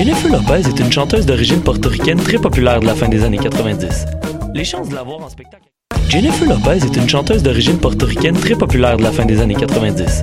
Jennifer Lopez est une chanteuse d'origine portoricaine très populaire de la fin des années 90. Les chances de la voir en spectacle. Jennifer Lopez est une chanteuse d'origine portoricaine très populaire de la fin des années 90.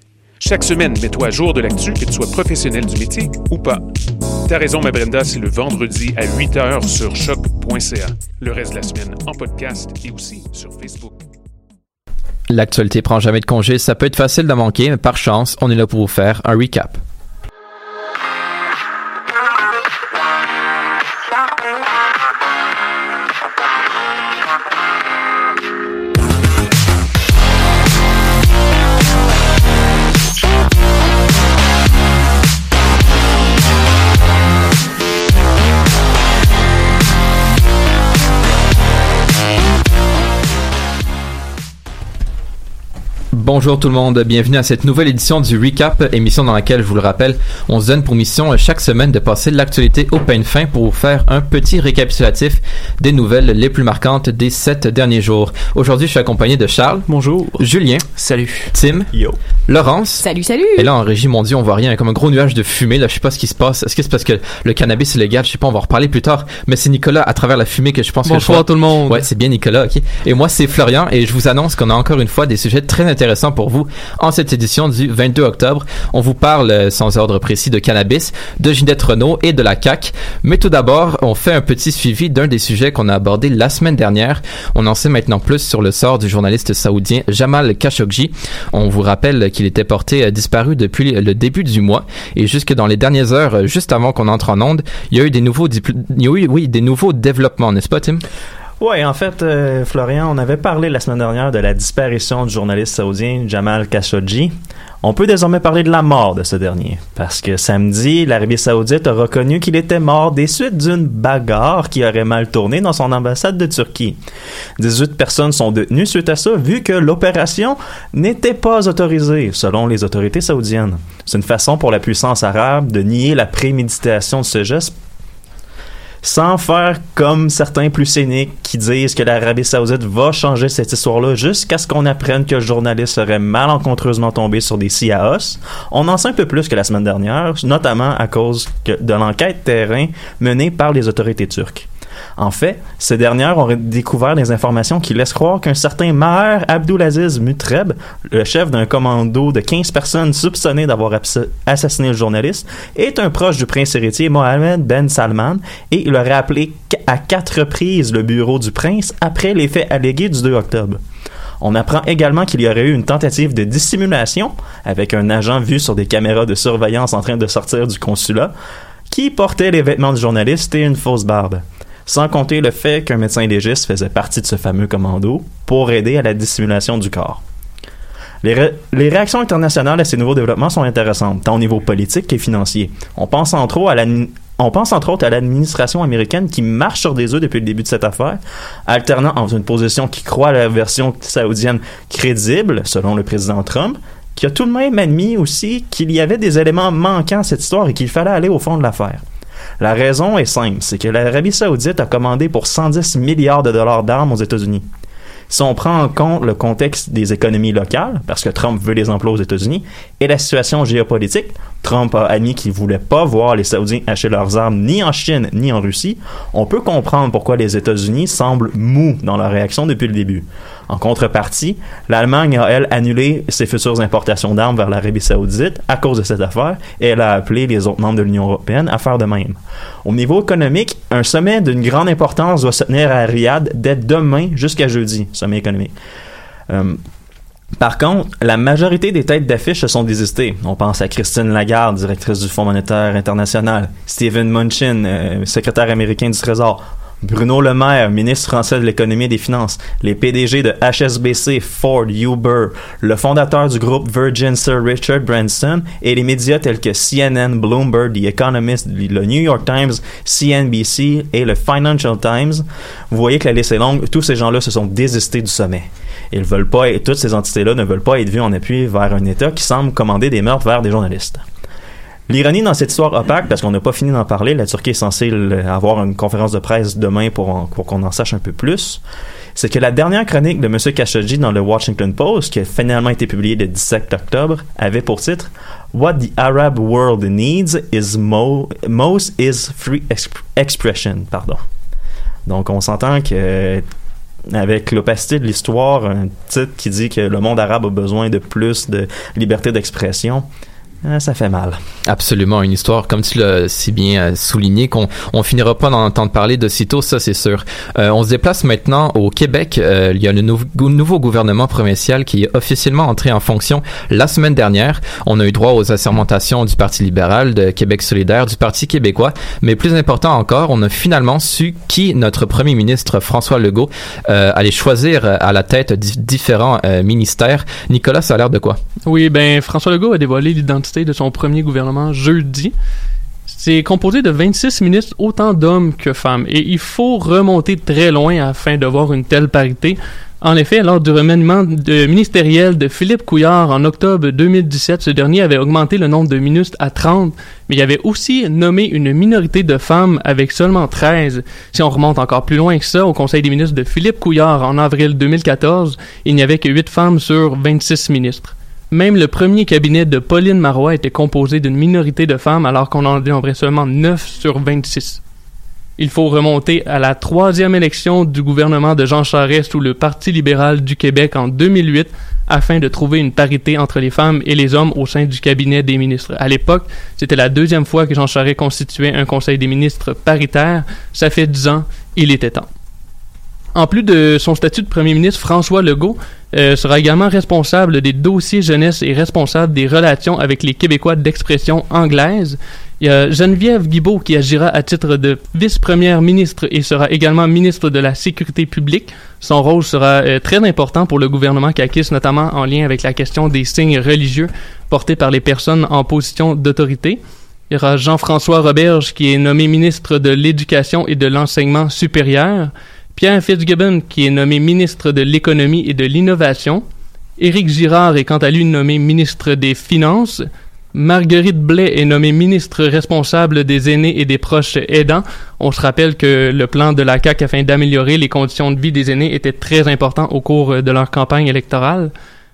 Chaque semaine, mets-toi à jour de l'actu, que tu sois professionnel du métier ou pas. T'as raison, ma Brenda, c'est le vendredi à 8h sur choc.ca. Le reste de la semaine en podcast et aussi sur Facebook. L'actualité prend jamais de congé, ça peut être facile de manquer, mais par chance, on est là pour vous faire un recap. Bonjour tout le monde, bienvenue à cette nouvelle édition du Recap, émission dans laquelle, je vous le rappelle, on se donne pour mission chaque semaine de passer l'actualité au pain fin pour vous faire un petit récapitulatif des nouvelles les plus marquantes des sept derniers jours. Aujourd'hui, je suis accompagné de Charles. Bonjour. Julien. Salut. Tim. Yo. Laurence. Salut, salut. Et là, en régie, mon Dieu, on voit rien, comme un gros nuage de fumée. Là, je sais pas ce qui se passe. Est-ce que c'est parce que le cannabis est légal? Je sais pas, on va en reparler plus tard. Mais c'est Nicolas, à travers la fumée, que je pense que je tout le monde. Ouais, c'est bien Nicolas, ok. Et moi, c'est Florian, et je vous annonce qu'on a encore une fois des sujets très intéressants pour vous en cette édition du 22 octobre. On vous parle, euh, sans ordre précis, de cannabis, de Ginette Renault et de la CAQ. Mais tout d'abord, on fait un petit suivi d'un des sujets qu'on a abordé la semaine dernière. On en sait maintenant plus sur le sort du journaliste saoudien Jamal Khashoggi. On vous rappelle qu'il était porté euh, disparu depuis le début du mois et jusque dans les dernières heures, euh, juste avant qu'on entre en onde, il y a eu des nouveaux, oui, des nouveaux développements, n'est-ce pas, Tim? Ouais, en fait, euh, Florian, on avait parlé la semaine dernière de la disparition du journaliste saoudien Jamal Khashoggi. On peut désormais parler de la mort de ce dernier, parce que samedi, l'Arabie saoudite a reconnu qu'il était mort des suites d'une bagarre qui aurait mal tourné dans son ambassade de Turquie. 18 personnes sont détenues suite à ça, vu que l'opération n'était pas autorisée, selon les autorités saoudiennes. C'est une façon pour la puissance arabe de nier la préméditation de ce geste sans faire comme certains plus cyniques qui disent que l'Arabie Saoudite va changer cette histoire-là jusqu'à ce qu'on apprenne que le journaliste serait malencontreusement tombé sur des CIAOS. On en sait un peu plus que la semaine dernière, notamment à cause de l'enquête terrain menée par les autorités turques. En fait, ces dernières ont découvert des informations qui laissent croire qu'un certain Maher Abdulaziz Mutreb, le chef d'un commando de 15 personnes soupçonnées d'avoir assassiné le journaliste, est un proche du prince héritier Mohamed Ben Salman et il aurait appelé à quatre reprises le bureau du prince après les faits allégués du 2 octobre. On apprend également qu'il y aurait eu une tentative de dissimulation avec un agent vu sur des caméras de surveillance en train de sortir du consulat qui portait les vêtements du journaliste et une fausse barbe. Sans compter le fait qu'un médecin légiste faisait partie de ce fameux commando pour aider à la dissimulation du corps. Les, ré- les réactions internationales à ces nouveaux développements sont intéressantes, tant au niveau politique que financier. On pense entre autres à la on pense entre autres à l'administration américaine qui marche sur des œufs depuis le début de cette affaire, alternant entre une position qui croit à la version saoudienne crédible, selon le président Trump, qui a tout de même admis aussi qu'il y avait des éléments manquants à cette histoire et qu'il fallait aller au fond de l'affaire. La raison est simple, c'est que l'Arabie saoudite a commandé pour 110 milliards de dollars d'armes aux États-Unis. Si on prend en compte le contexte des économies locales, parce que Trump veut les emplois aux États-Unis, et la situation géopolitique, Trump a admis qu'il voulait pas voir les Saoudiens acheter leurs armes ni en Chine ni en Russie, on peut comprendre pourquoi les États-Unis semblent mous dans leur réaction depuis le début. En contrepartie, l'Allemagne a, elle, annulé ses futures importations d'armes vers l'Arabie saoudite à cause de cette affaire et elle a appelé les autres membres de l'Union européenne à faire de même. Au niveau économique, un sommet d'une grande importance doit se tenir à Riyad dès demain jusqu'à jeudi, sommet économique. Euh, par contre, la majorité des têtes d'affiche se sont désistées. On pense à Christine Lagarde, directrice du Fonds monétaire international, Stephen Mnuchin, euh, secrétaire américain du Trésor, Bruno Le Maire, ministre français de l'économie et des finances, les PDG de HSBC, Ford, Uber, le fondateur du groupe Virgin Sir Richard Branson et les médias tels que CNN, Bloomberg, The Economist, le New York Times, CNBC et le Financial Times. Vous voyez que la liste est longue. Tous ces gens-là se sont désistés du sommet. Ils veulent pas, et toutes ces entités-là ne veulent pas être vues en appui vers un État qui semble commander des meurtres vers des journalistes. L'ironie dans cette histoire opaque, parce qu'on n'a pas fini d'en parler, la Turquie est censée avoir une conférence de presse demain pour, qu'on en sache un peu plus, c'est que la dernière chronique de M. Khashoggi dans le Washington Post, qui a finalement été publiée le 17 octobre, avait pour titre What the Arab world needs is mo- most is free exp- expression. Pardon. Donc on s'entend que avec l'opacité de l'histoire, un titre qui dit que le monde arabe a besoin de plus de liberté d'expression, ça fait mal. Absolument, une histoire, comme tu l'as si bien euh, souligné, qu'on on finira pas d'en entendre parler de sitôt, ça c'est sûr. Euh, on se déplace maintenant au Québec. Euh, il y a le nou- nouveau gouvernement provincial qui est officiellement entré en fonction la semaine dernière. On a eu droit aux assermentations du Parti libéral, de Québec solidaire, du Parti québécois, mais plus important encore, on a finalement su qui notre premier ministre François Legault euh, allait choisir euh, à la tête di- différents euh, ministères. Nicolas, ça a l'air de quoi? Oui, ben François Legault a dévoilé l'identité de son premier gouvernement jeudi. C'est composé de 26 ministres, autant d'hommes que femmes. Et il faut remonter très loin afin de voir une telle parité. En effet, lors du remaniement ministériel de Philippe Couillard en octobre 2017, ce dernier avait augmenté le nombre de ministres à 30, mais il avait aussi nommé une minorité de femmes avec seulement 13. Si on remonte encore plus loin que ça, au Conseil des ministres de Philippe Couillard en avril 2014, il n'y avait que 8 femmes sur 26 ministres. Même le premier cabinet de Pauline Marois était composé d'une minorité de femmes alors qu'on en dénombrait seulement 9 sur 26. Il faut remonter à la troisième élection du gouvernement de Jean Charest sous le Parti libéral du Québec en 2008 afin de trouver une parité entre les femmes et les hommes au sein du cabinet des ministres. À l'époque, c'était la deuxième fois que Jean Charest constituait un conseil des ministres paritaire. Ça fait dix ans, il était temps. En plus de son statut de premier ministre, François Legault euh, sera également responsable des dossiers jeunesse et responsable des relations avec les Québécois d'expression anglaise. Il y a Geneviève Guibault qui agira à titre de vice-première ministre et sera également ministre de la Sécurité publique. Son rôle sera euh, très important pour le gouvernement caquiste, notamment en lien avec la question des signes religieux portés par les personnes en position d'autorité. Il y aura Jean-François Roberge qui est nommé ministre de l'Éducation et de l'Enseignement supérieur. Pierre Fitzgibbon qui est nommé ministre de l'Économie et de l'Innovation. Éric Girard est quant à lui nommé ministre des Finances. Marguerite Blais est nommée ministre responsable des aînés et des proches aidants. On se rappelle que le plan de la CAQ afin d'améliorer les conditions de vie des aînés était très important au cours de leur campagne électorale.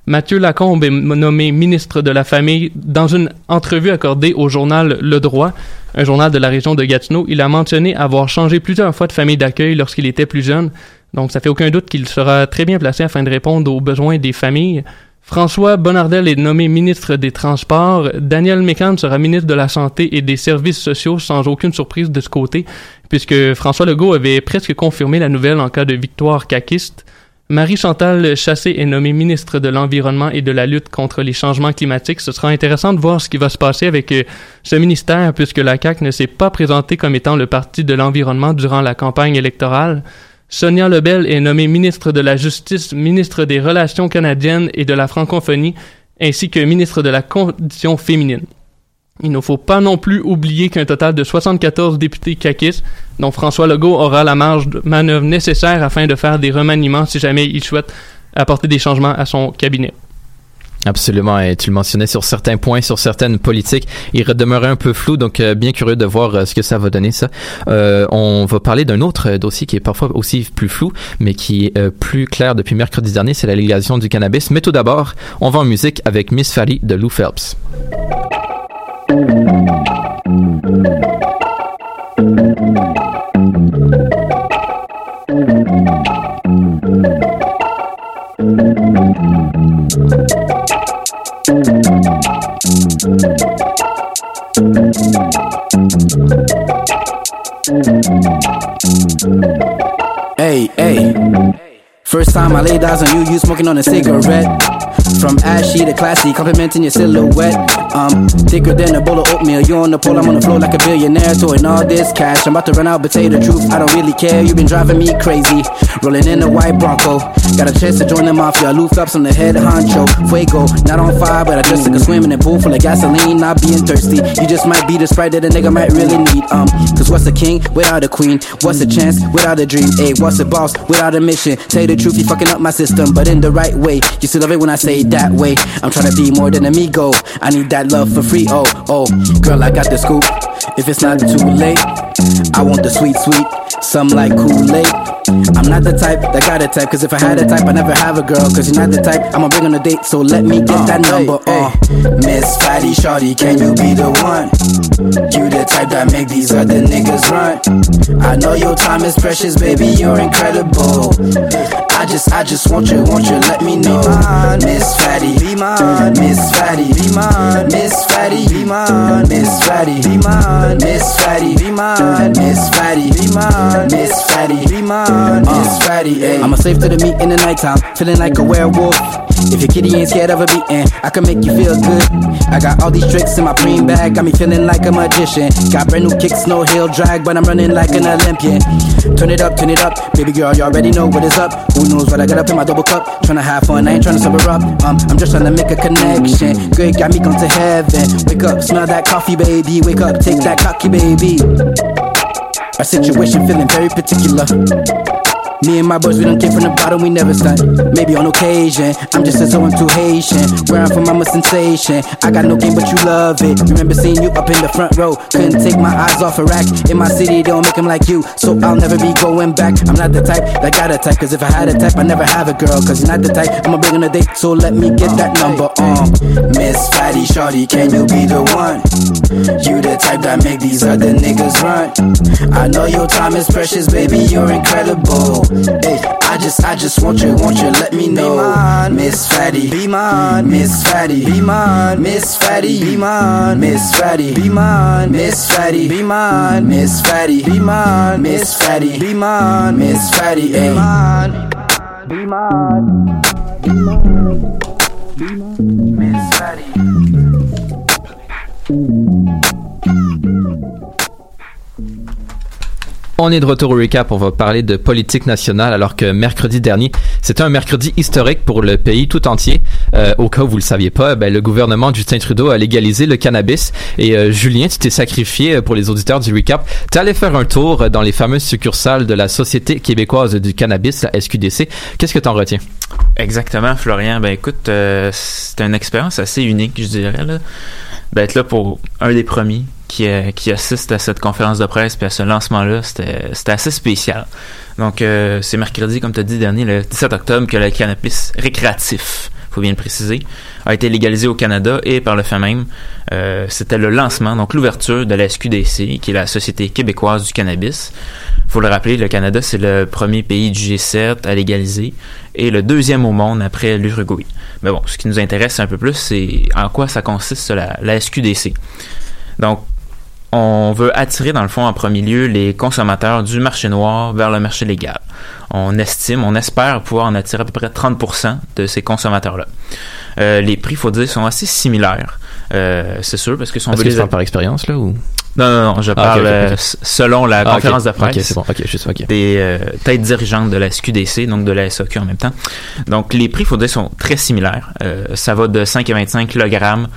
Mathieu Lacombe est nommé ministre de la Famille dans une entrevue accordée au journal Le Droit, un journal de la région de Gatineau. Il a mentionné avoir changé plusieurs fois de famille d'accueil lorsqu'il était plus jeune. Donc, ça fait aucun doute qu'il sera très bien placé afin de répondre aux besoins des familles. François Bonnardel est nommé ministre des Transports. Daniel Mécan sera ministre de la Santé et des Services sociaux sans aucune surprise de ce côté, puisque François Legault avait presque confirmé la nouvelle en cas de victoire caquiste. Marie-Chantal Chassé est nommée ministre de l'Environnement et de la lutte contre les changements climatiques. Ce sera intéressant de voir ce qui va se passer avec euh, ce ministère puisque la CAQ ne s'est pas présentée comme étant le parti de l'environnement durant la campagne électorale. Sonia Lebel est nommée ministre de la Justice, ministre des Relations canadiennes et de la francophonie, ainsi que ministre de la Condition féminine. Il ne faut pas non plus oublier qu'un total de 74 députés caquistes, dont François Legault aura la marge de manœuvre nécessaire afin de faire des remaniements si jamais il souhaite apporter des changements à son cabinet. Absolument, et tu le mentionnais sur certains points, sur certaines politiques, il demeurait un peu flou, donc euh, bien curieux de voir euh, ce que ça va donner ça. Euh, on va parler d'un autre dossier qui est parfois aussi plus flou, mais qui est plus clair depuis mercredi dernier, c'est la légalisation du cannabis. Mais tout d'abord, on va en musique avec Miss Fally de Lou Phelps. Hey, hey. First time I laid eyes on you, you smoking on a cigarette. From ashy to classy, complimenting your silhouette. Um, thicker than a bowl of oatmeal. You on the pole, I'm on the floor like a billionaire. Throwing all this cash. I'm about to run out, but tell you the truth, I don't really care. You've been driving me crazy. Rolling in a white Bronco. Got a chance to join the mafia. Loof ups on the head honcho. Fuego, not on fire, but I just took a swim in a pool full of gasoline. Not being thirsty. You just might be the sprite that a nigga might really need. Um, cause what's a king without a queen? What's a chance without a dream? Hey, what's a boss without a mission? Tell the truth, you fucking up my system, but in the right way. You still love it when I say that way. I'm trying to be more than amigo. I need that love for free. Oh, oh, girl, I got the scoop. If it's not too late, I want the sweet, sweet. Some like Kool-Aid. I'm not the type that got a type, cause if I had a type, I never have a girl. Cause you're not the type, I'ma bring on a date, so let me get that number. Uh, Miss Fatty Shorty, can you be the one? You the type that make these other niggas run. I know your time is precious, baby, you're incredible. I just, I just want you, want you, let me know. Miss Fatty, be mine. Miss Fatty, be mine. Miss Fatty, be mine. Miss Fatty, be mine. Miss Fatty, be mine. Miss Fatty, be mine. Miss Fatty, be mine. Miss Fatty. I'm a slave to the meat in the nighttime, feeling like a werewolf. If your kitty ain't scared of a beating, I can make you feel good. I got all these tricks in my green bag, got me feeling like a magician. Got brand new kicks, no heel drag, but I'm running like an Olympian. Turn it up, turn it up, baby girl, you already know what is up. Who knows what I got up in my double cup? Tryna have fun, I ain't tryna sober up. Um, I'm just tryna make a connection. Good, got me going to heaven. Wake up, smell that coffee, baby. Wake up, take that cocky, baby. Our situation feeling very particular. Me and my boys, we don't came from the bottom, we never stunt. Maybe on occasion, I'm just a so I'm too Haitian. Where I'm from, I'm a sensation. I got no game, but you love it. Remember seeing you up in the front row. Couldn't take my eyes off rack. In my city, they don't make them like you. So I'll never be going back. I'm not the type that got a type. Cause if I had a type, I never have a girl. Cause you're not the type, I'ma bring on a date. So let me get that number on. Miss Fatty Shorty, can you be the one? You the type that make these other niggas run. I know your time is precious, baby, you're incredible. Hey, I just, I just want you, want you, let me know. Miss Fatty, be mine. Miss Fatty, be mine. Miss Fatty, be mine. Miss Fatty, be mine. Miss Fatty, be mine. Miss Fatty, be mine. Miss Fatty, be mine. Miss Fatty, be mine. Be mine. Be mine. Be mine. Miss Fatty. On est de retour au recap. On va parler de politique nationale alors que mercredi dernier, c'était un mercredi historique pour le pays tout entier. Euh, au cas où vous le saviez pas, ben, le gouvernement de Justin Trudeau a légalisé le cannabis. Et euh, Julien, tu t'es sacrifié euh, pour les auditeurs du recap. Tu allé faire un tour dans les fameuses succursales de la Société québécoise du cannabis, la SQDC. Qu'est-ce que tu en retiens? Exactement, Florian. Ben écoute, euh, c'était une expérience assez unique, je dirais. Là. Ben, être là pour un des premiers qui, euh, qui assiste à cette conférence de presse puis à ce lancement-là, c'était assez spécial. Donc, euh, c'est mercredi, comme tu as dit, dernier, le 17 octobre, que le cannabis récréatif, faut bien le préciser, a été légalisé au Canada et par le fait même, euh, c'était le lancement, donc l'ouverture de la SQDC, qui est la Société québécoise du cannabis. faut le rappeler, le Canada, c'est le premier pays du G7 à légaliser et le deuxième au monde après l'Uruguay. Mais bon, ce qui nous intéresse un peu plus, c'est en quoi ça consiste la, la SQDC. Donc, on veut attirer, dans le fond, en premier lieu, les consommateurs du marché noir vers le marché légal. On estime, on espère pouvoir en attirer à peu près 30% de ces consommateurs-là. Euh, les prix, faut dire, sont assez similaires. Euh, c'est sûr, parce que si on veut que les par expérience, là, ou? Non, non, non, je Ah, parle euh, selon la Ah, conférence de presse c'est bon. Ok, juste, ok. des euh, têtes dirigeantes de la SQDC, donc de la SAQ en même temps. Donc les prix, faut dire, sont très similaires. Euh, ça va de 5,25 kg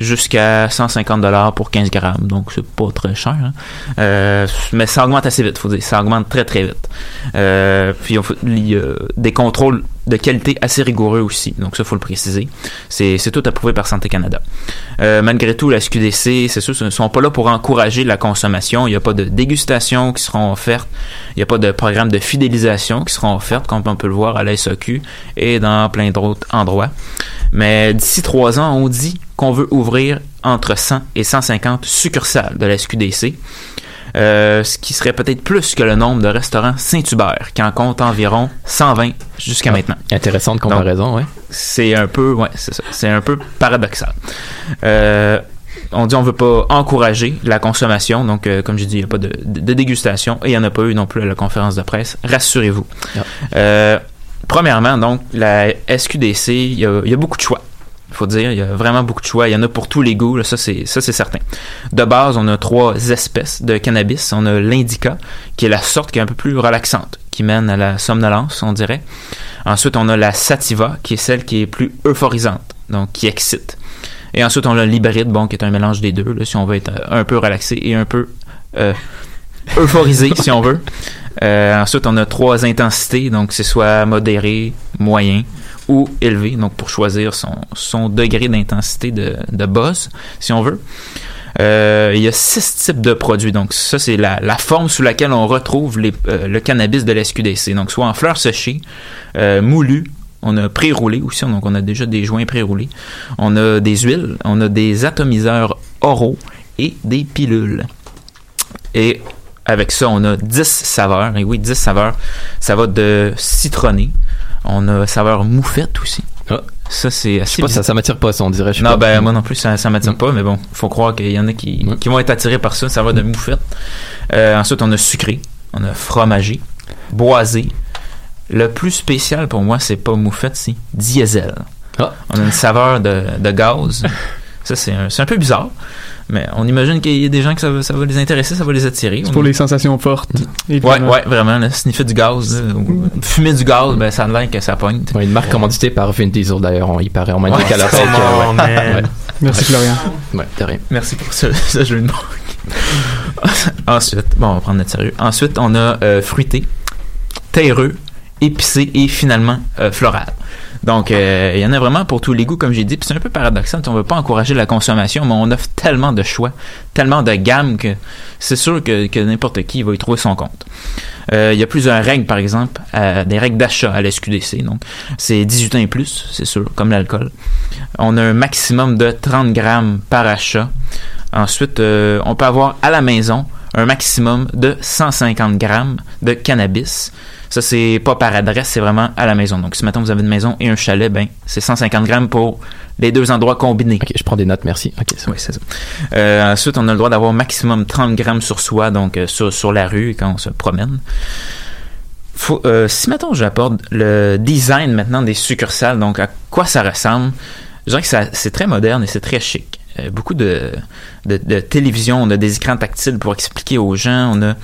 jusqu'à 150 dollars pour 15 grammes, donc c'est pas très cher. hein. Euh, mais ça augmente assez vite, faut dire, ça augmente très très vite. Euh, puis il y a des contrôles de qualité assez rigoureux aussi, donc ça faut le préciser. C'est tout approuvé par Santé Canada. Euh, malgré tout, la SQDC, c'est sûr, ne sont pas là pour encourager la consommation. Il n'y a pas de dégustation qui seront offertes. Il n'y a pas de programme de fidélisation qui seront offertes, comme on peut le voir à la SAQ et dans plein d'autres endroits. Mais d'ici trois ans, on dit qu'on veut ouvrir entre 100 et 150 succursales de la SQDC. Euh, ce qui serait peut-être plus que le nombre de restaurants Saint-Hubert, qui en compte environ 120 jusqu'à Ah. maintenant. Intéressante comparaison, ouais. C'est un peu, ouais, c'est un peu paradoxal. Euh, on dit on veut pas encourager la consommation, donc euh, comme j'ai dit, il n'y a pas de, de- de dégustation et il n'y en a pas eu non plus à la conférence de presse. Rassurez-vous. Ah. Premièrement, donc la SQDC, il y a, il y a beaucoup de choix. Il faut dire, il y a vraiment beaucoup de choix. Il y en a pour tous les goûts, ça c'est certain. De base, on a trois espèces de cannabis. On a l'indica, qui est la sorte qui est un peu plus relaxante, qui mène à la somnolence, on dirait. Ensuite, on a la sativa, qui est celle qui est plus euphorisante, donc qui excite. Et ensuite, on a l'hybride, bon, qui est un mélange des deux, si on veut être euh, un peu relaxé et un peu euh, euphorisé, si on veut. Euh, ensuite, on a trois intensités, donc c'est soit modéré, moyen ou élevé, donc pour choisir son, son degré d'intensité de, de buzz, si on veut. Euh, il y a six types de produits. Donc, ça, c'est la, forme sous laquelle on retrouve euh, le cannabis de la SQDC. Donc, soit en fleurs séchées, euh, moulues, on a pré-roulé aussi, donc on a déjà des joints pré-roulés. On a des huiles, on a des atomiseurs oraux et des pilules. Et avec ça, on a 10 saveurs. Et oui, 10 saveurs. Ça va de citronné. On a saveur moufette aussi. Ah. Ça, c'est Je assez sais pas, ça, ça m'attire pas, ça, on dirait. je non, pas. ben moi non plus, ça, ça m'attire pas, mais bon, faut croire qu'il y en a qui, vont être attirés par ça. Va de moufette. Euh, ensuite, on a sucré, on a fromagé, boisé. Le plus spécial pour moi, c'est pas moufette, c'est diesel. Ah. On a une saveur de, de gaz. Ça, c'est un, c'est un peu bizarre. Mais on imagine qu'il y a des gens que ça va, ça va les intéresser, ça va les attirer. C'est pour les sensations fortes. Ouais, évidemment. ouais, vraiment. Là, sniffer du gaz, là, ou fumer du gaz, ben, ça a l'air que ça pointe. Ouais, une marque commanditée par Vin Diesel, d'ailleurs, on y paraît. On m'a dit qu'à la. Ouais, Merci Florian. ouais, de rien. Merci pour ce, ce jeu de mots. Ensuite, bon, on va prendre notre sérieux. Ensuite, on a euh, fruité, terreux, épicé et finalement euh, floral. Donc, euh, il y en a vraiment pour tous les goûts, comme j'ai dit. Puis c'est un peu paradoxal. On veut pas encourager la consommation, mais on offre tellement de choix, tellement de gammes que c'est sûr que, n'importe qui va y trouver son compte. Euh, il y a plusieurs règles, par exemple, euh, des règles d'achat à la SQDC. Donc, c'est 18 ans et plus, c'est sûr, comme l'alcool. On a un maximum de 30 grammes par achat. Ensuite, on peut avoir à la maison un maximum de 150 grammes de cannabis. Ça, c'est pas par adresse, c'est vraiment à la maison. Donc, si maintenant vous avez une maison et un chalet, ben, c'est 150 grammes pour les deux endroits combinés. Ok, je prends des notes, merci. Ok, Oui, c'est ça. Euh, ensuite, on a le droit d'avoir maximum 30 grammes sur soi, donc euh, sur, sur la rue quand on se promène. Faut, euh, si maintenant j'apporte le design maintenant des succursales, donc à quoi ça ressemble, je dirais que ça- c'est très moderne et c'est très chic. Euh, beaucoup de, de, de télévision, on a des écrans tactiles pour expliquer aux gens, on a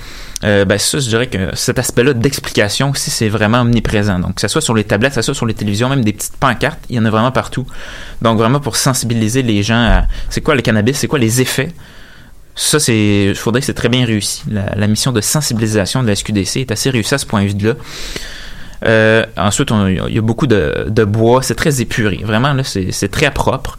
euh, ben ça, je dirais que cet aspect-là d'explication aussi, c'est vraiment omniprésent. Donc, que ce soit sur les tablettes, que ce soit sur les télévisions, même des petites pancartes, il y en a vraiment partout. Donc, vraiment pour sensibiliser les gens à c'est quoi le cannabis, c'est quoi les effets. Ça, c'est, je faudrait que c'est très bien réussi. La, mission de sensibilisation de la SQDC est assez réussie à ce point de vue-là. Euh, ensuite, il y a beaucoup de, bois, c'est très épuré. Vraiment, là, c'est très propre.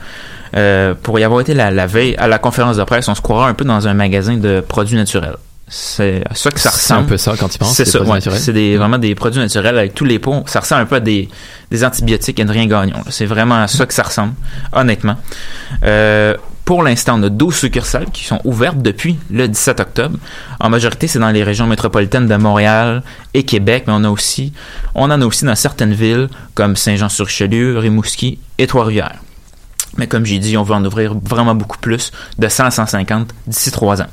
Euh, pour y avoir été la, la veille à la conférence de presse, on se croirait un peu dans un magasin de produits naturels. C'est à ça que ça C'est un ressemble. peu ça quand tu penses. C'est des ça, ouais. C'est des, vraiment des produits naturels avec tous les pots. Ça ressemble un peu à des, des antibiotiques Adrien Gagnon. là. C'est vraiment à ça que ça ressemble, honnêtement. Euh, pour l'instant, on a 12 succursales qui sont ouvertes depuis le 17 octobre. En majorité, c'est dans les régions métropolitaines de Montréal et Québec, mais on a aussi, on en a aussi dans certaines villes comme Saint-Jean-sur-Richelieu, Rimouski et Trois-Rivières. Mais comme j'ai dit, on veut en ouvrir vraiment beaucoup plus, de 100 à 150 d'ici trois ans.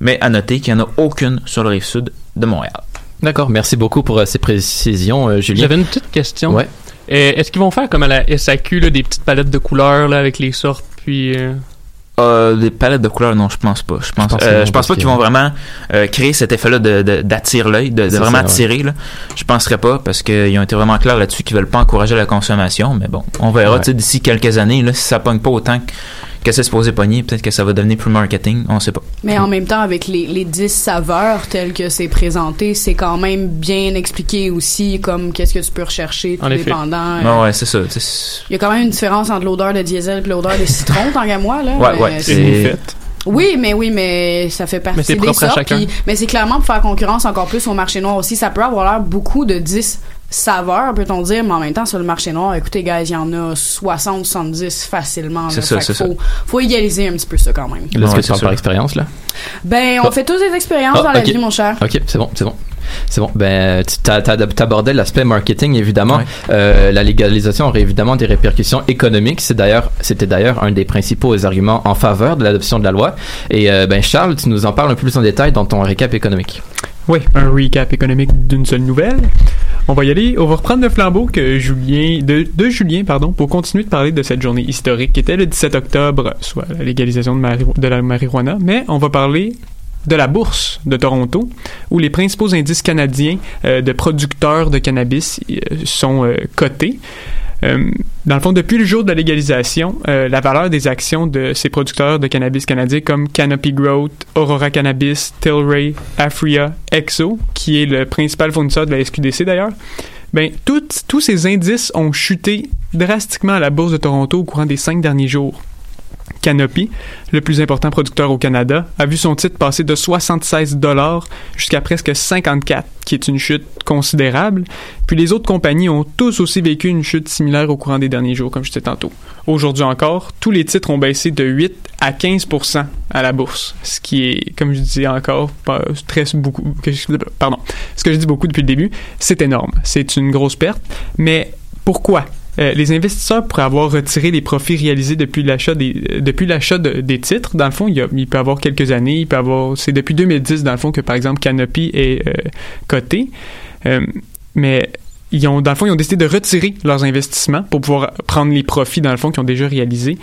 Mais à noter qu'il n'y en a aucune sur le rive sud de Montréal. D'accord, merci beaucoup pour euh, ces précisions, euh, Julien. J'avais une petite question. Ouais. Euh, Est-ce qu'ils vont faire comme à la SAQ, là, des petites palettes de couleurs là, avec les sortes, puis... euh, Euh, des palettes de couleurs, non, je pense pas. Je pense, pense que euh, je pense pas qu'ils vont vraiment euh, créer cet effet-là de, de- d'attirer l'œil, de, de vraiment ça, ouais. attirer. Là. Je penserais pas parce qu'ils ont été vraiment clairs là-dessus qu'ils veulent pas encourager la consommation. Mais bon, on verra Ouais. d'ici quelques années là, si ça pogne pas autant que, que c'est supposé pogner? Peut-être que ça va devenir plus marketing. On sait pas. Mais en même temps, avec les, les 10 saveurs telles que c'est présenté, c'est quand même bien expliqué aussi, comme qu'est-ce que tu peux rechercher, tout En effet. dépendant. Non, Euh, ouais, c'est ça. Il y a quand même une différence entre l'odeur de diesel et l'odeur de citron, tant qu'à moi, là. Ouais, ouais, c'est-. Oui, mais oui, mais ça fait partie Mais c'est des propre à chacun. mais c'est clairement pour faire concurrence encore plus au marché noir aussi. Ça peut avoir l'air beaucoup de 10 saveurs, peut-on dire, mais en même temps, sur le marché noir, écoutez, guys, il y en a 60, 70 facilement. C'est ça, c'est faut, faut égaliser un petit peu ça quand même. Là, est-ce que tu parles par expérience, là? Ben, on Oh. fait tous des expériences Ah, dans la ok. vie, mon cher. Ok, c'est bon, c'est bon. C'est bon. Ben, tu t'abordais l'aspect marketing, évidemment. Ouais. Euh, la légalisation aurait évidemment des répercussions économiques. C'est d'ailleurs, c'était d'ailleurs un des principaux arguments en faveur de l'adoption de la loi. Et euh, ben, Charles, tu nous en parles un peu plus en détail dans ton récap économique. Oui, un recap économique d'une seule nouvelle. On va y aller. On va reprendre le flambeau que Julien, de, de Julien, pardon, pour continuer de parler de cette journée historique qui était le 17 octobre, soit la légalisation de, de la marijuana. Mais on va parler de la bourse de Toronto, où les principaux indices canadiens euh, de producteurs de cannabis euh, sont euh, cotés. Euh, dans le fond, depuis le jour de la légalisation, euh, la valeur des actions de ces producteurs de cannabis canadiens comme Canopy Growth, Aurora Cannabis, Tilray, Afria, Exo, qui est le principal fournisseur de la SQDC d'ailleurs, ben, tous ces indices ont chuté drastiquement à la bourse de Toronto au courant des cinq derniers jours. Canopy, le plus important producteur au Canada, a vu son titre passer de 76 dollars jusqu'à presque 54, qui est une chute considérable. Puis les autres compagnies ont tous aussi vécu une chute similaire au courant des derniers jours, comme je disais tantôt. Aujourd'hui encore, tous les titres ont baissé de 8 à 15% à la bourse, ce qui est, comme je disais encore, très beaucoup. Pardon, ce que je dis beaucoup depuis le début, c'est énorme. C'est une grosse perte, mais pourquoi? Euh, les investisseurs pourraient avoir retiré les profits réalisés depuis l'achat des euh, titres. Dans le fond, il, y avoir quelques années, il peut avoir c'est depuis 2010 dans le fond que par exemple Canopy est euh, coté. Mais ils ont dans le fond ils ont décidé de retirer leurs investissements pour pouvoir prendre les profits dans le fond qu'ils ont déjà réalisés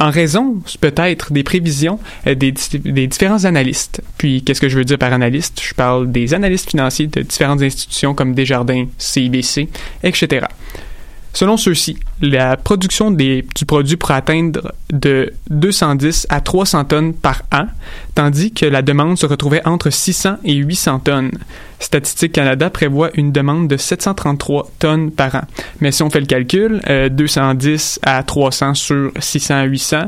en raison peut-être des prévisions des, des différents analystes. Puis qu'est-ce que je veux dire par analyste? Je parle des analystes financiers de différentes institutions comme Desjardins, CIBC, etc. Selon ceux-ci, la production du produit pourrait atteindre de 210 à 300 tonnes par an, tandis que la demande se retrouvait entre 600 et 800 tonnes. Statistique Canada prévoit une demande de 733 tonnes par an. Mais si on fait le calcul, euh, 210 à 300 sur 600 à 800,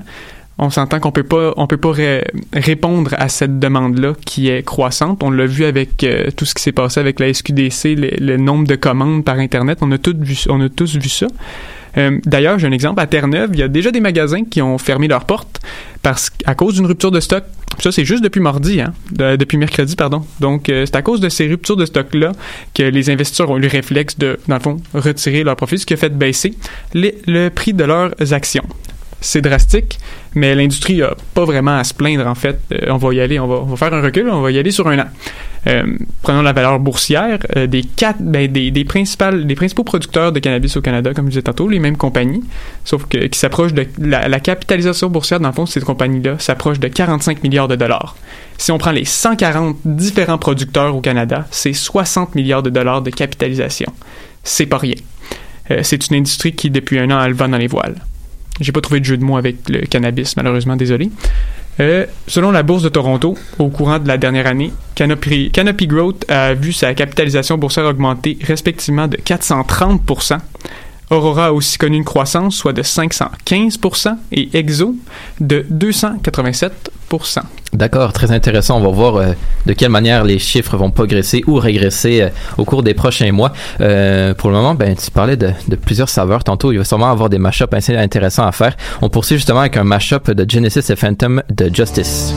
on s'entend qu'on peut pas on peut pas ré- répondre à cette demande là qui est croissante. On l'a vu avec euh, tout ce qui s'est passé avec la SQDC le, nombre de commandes par internet. On a tous vu on a tous vu ça. Euh, D'ailleurs, j'ai un exemple. À Terre-Neuve, il y a déjà des magasins qui ont fermé leurs portes parce qu'à cause d'une rupture de stock. Ça, c'est juste depuis mardi, hein, de- depuis mercredi, pardon. Donc, euh, c'est à cause de ces ruptures de stock-là que les investisseurs ont eu le réflexe de, dans le fond, retirer leurs profits, ce qui a fait baisser le prix de leurs actions. C'est drastique, mais l'industrie a pas vraiment à se plaindre en fait. Euh, on va y aller, on va, on va faire un recul, on va y aller sur un an. Euh, prenons la valeur boursière euh, des quatre, ben, des, des principales, des principaux producteurs de cannabis au Canada, comme je disais tantôt, les mêmes compagnies, sauf que qui s'approchent de la, la capitalisation boursière dans le fond de ces compagnies-là s'approche de 45 milliards de dollars. Si on prend les 140 différents producteurs au Canada, c'est 60 milliards de dollars de capitalisation. C'est pas rien. Euh, c'est une industrie qui depuis un an a le vent dans les voiles. J'ai pas trouvé de jeu de mots avec le cannabis, malheureusement, désolé. Euh, selon la bourse de Toronto, au courant de la dernière année, Canopy, Canopy Growth a vu sa capitalisation boursière augmenter respectivement de 430 Aurora a aussi connu une croissance, soit de 515% et Exo de 287% D'accord, très intéressant. On va voir euh, de quelle manière les chiffres vont progresser ou régresser euh, au cours des prochains mois. Euh, pour le moment, ben, tu parlais de, plusieurs saveurs tantôt. Il va sûrement avoir des mashups assez intéressants à faire. On poursuit justement avec un mashup de Genesis et Phantom de Justice.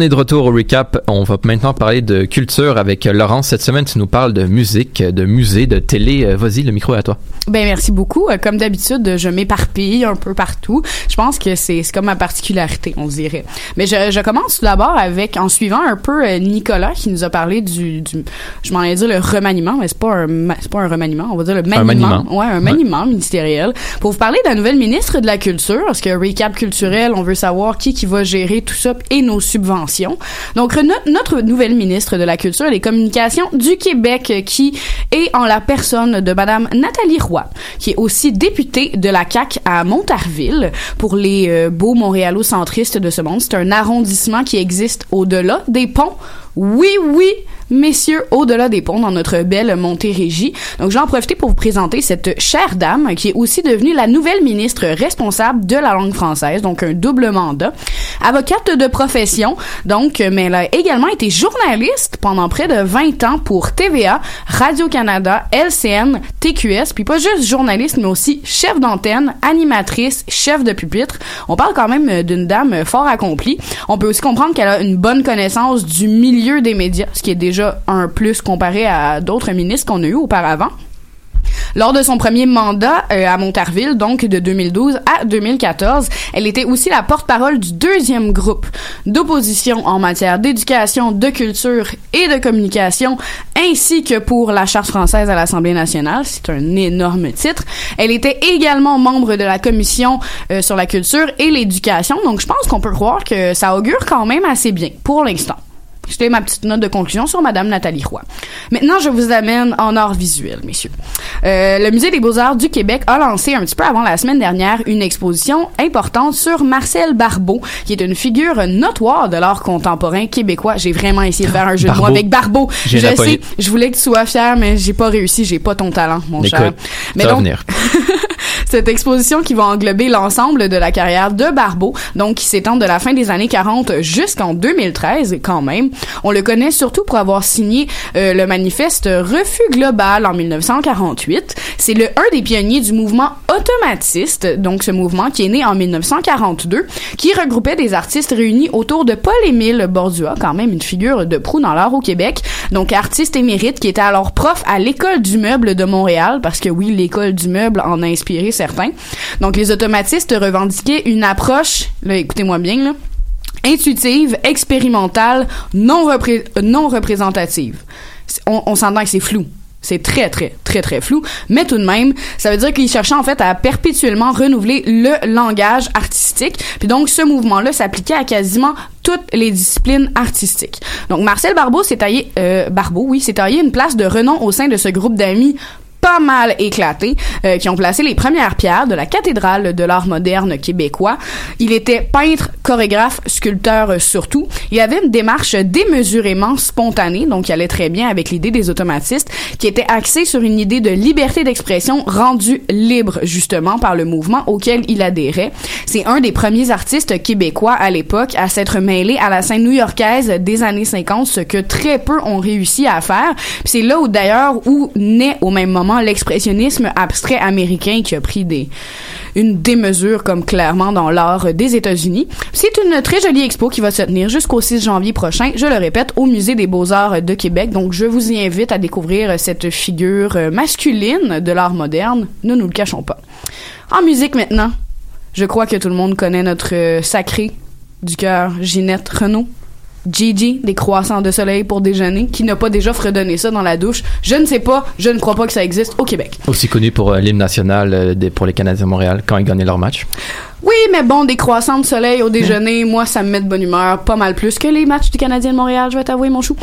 On est de retour au recap. On va maintenant parler de culture avec Laurence. Cette semaine, tu nous parles de musique, de musée, de télé. Euh, Vas-y, le micro est à toi. Ben merci beaucoup. Euh, Comme d'habitude, je m'éparpille un peu partout. Je pense que c'est comme ma particularité, on dirait. Mais je, je commence tout d'abord avec en suivant un peu euh, Nicolas qui nous a parlé du, du je m'en allais dire le remaniement, mais c'est pas un c'est pas un remaniement, on va dire le maniement. maniement. Ouais, un maniement ministériel pour vous parler de la nouvelle ministre de la culture parce que recap culturel, on veut savoir qui qui va gérer tout ça et nos subventions. Donc no- notre nouvelle ministre de la culture et des communications du Québec qui est en la personne de madame Nathalie Roy, qui est aussi députée de la CAQ à Montarville pour les euh, beaux montréalo-centristes de ce monde. C'est un arrondissement qui existe au-delà des ponts. Oui, oui, messieurs, au-delà des ponts dans notre belle Montérégie. Donc, j'en profiter pour vous présenter cette chère dame qui est aussi devenue la nouvelle ministre responsable de la langue française, donc un double mandat. Avocate de profession, donc, mais elle a également été journaliste pendant près de 20 ans pour TVA, Radio-Canada, LCN, TQS, puis pas juste journaliste, mais aussi chef d'antenne, animatrice, chef de pupitre. On parle quand même euh, d'une dame fort accomplie. On peut aussi comprendre qu'elle a une bonne connaissance du milieu des médias, ce qui est déjà un plus comparé à d'autres ministres qu'on a eu auparavant. Lors de son premier mandat euh, à Montarville, donc de 2012 à 2014, elle était aussi la porte-parole du deuxième groupe d'opposition en matière d'éducation, de culture et de communication, ainsi que pour la Charte française à l'Assemblée nationale. C'est un énorme titre. Elle était également membre de la commission euh, sur la culture et l'éducation, donc je pense qu'on peut croire que ça augure quand même assez bien pour l'instant. C'était ma petite note de conclusion sur Madame Nathalie Roy. Maintenant, je vous amène en art visuel, messieurs. Euh, le Musée des Beaux-Arts du Québec a lancé un petit peu avant la semaine dernière une exposition importante sur Marcel Barbeau, qui est une figure notoire de l'art contemporain québécois. J'ai vraiment essayé de faire un jeu de mots avec Barbeau. Je sais, je voulais que tu sois fier, mais j'ai pas réussi. J'ai pas ton talent, mon Écoute, cher. Mais donc, venir. cette exposition qui va englober l'ensemble de la carrière de Barbeau, donc qui s'étend de la fin des années 40 jusqu'en 2013 quand même. On le connaît surtout pour avoir signé euh, le manifeste Refus global en 1948. C'est le un des pionniers du mouvement automatiste, donc ce mouvement qui est né en 1942, qui regroupait des artistes réunis autour de Paul-Émile Bordua, quand même une figure de proue dans l'art au Québec, donc artiste émérite qui était alors prof à l'école du meuble de Montréal, parce que oui, l'école du meuble en a inspiré certains. Donc les automatistes revendiquaient une approche, là écoutez-moi bien là, intuitive, expérimentale, non, repré- non représentative. On, s'entend que c'est flou. C'est très, très, très, très flou. Mais tout de même, ça veut dire qu'il cherchait en fait à perpétuellement renouveler le langage artistique. Puis donc, ce mouvement-là s'appliquait à quasiment toutes les disciplines artistiques. Donc, Marcel Barbeau s'est taillé, euh, Barbeau, oui, s'est taillé une place de renom au sein de ce groupe d'amis pas mal éclatés, euh, qui ont placé les premières pierres de la cathédrale de l'art moderne québécois. Il était peintre, chorégraphe, sculpteur surtout. Il avait une démarche démesurément spontanée, donc il allait très bien avec l'idée des automatistes, qui était axée sur une idée de liberté d'expression rendue libre justement par le mouvement auquel il adhérait. C'est un des premiers artistes québécois à l'époque à s'être mêlé à la scène new-yorkaise des années 50, ce que très peu ont réussi à faire. C'est là où d'ailleurs où naît au même moment l'expressionnisme abstrait américain qui a pris des une démesure comme clairement dans l'art des États-Unis. C'est une très jolie expo qui va se tenir jusqu'au 6 janvier prochain, je le répète, au Musée des Beaux-Arts de Québec. Donc je vous y invite à découvrir cette figure masculine de l'art moderne, ne nous le cachons pas. En musique maintenant, je crois que tout le monde connaît notre euh, sacré du cœur Ginette Renault. Gigi, des croissants de soleil pour déjeuner, qui n'a pas déjà fredonné ça dans la douche. Je ne sais pas, je ne crois pas que ça existe au Québec. Aussi connu pour euh, l'hymne national euh, pour les Canadiens de Montréal quand ils gagnaient leur match. Oui, mais bon, des croissants de soleil au déjeuner, moi, ça me met de bonne humeur, pas mal plus que les matchs du Canadien de Montréal, je vais t'avouer, mon chou.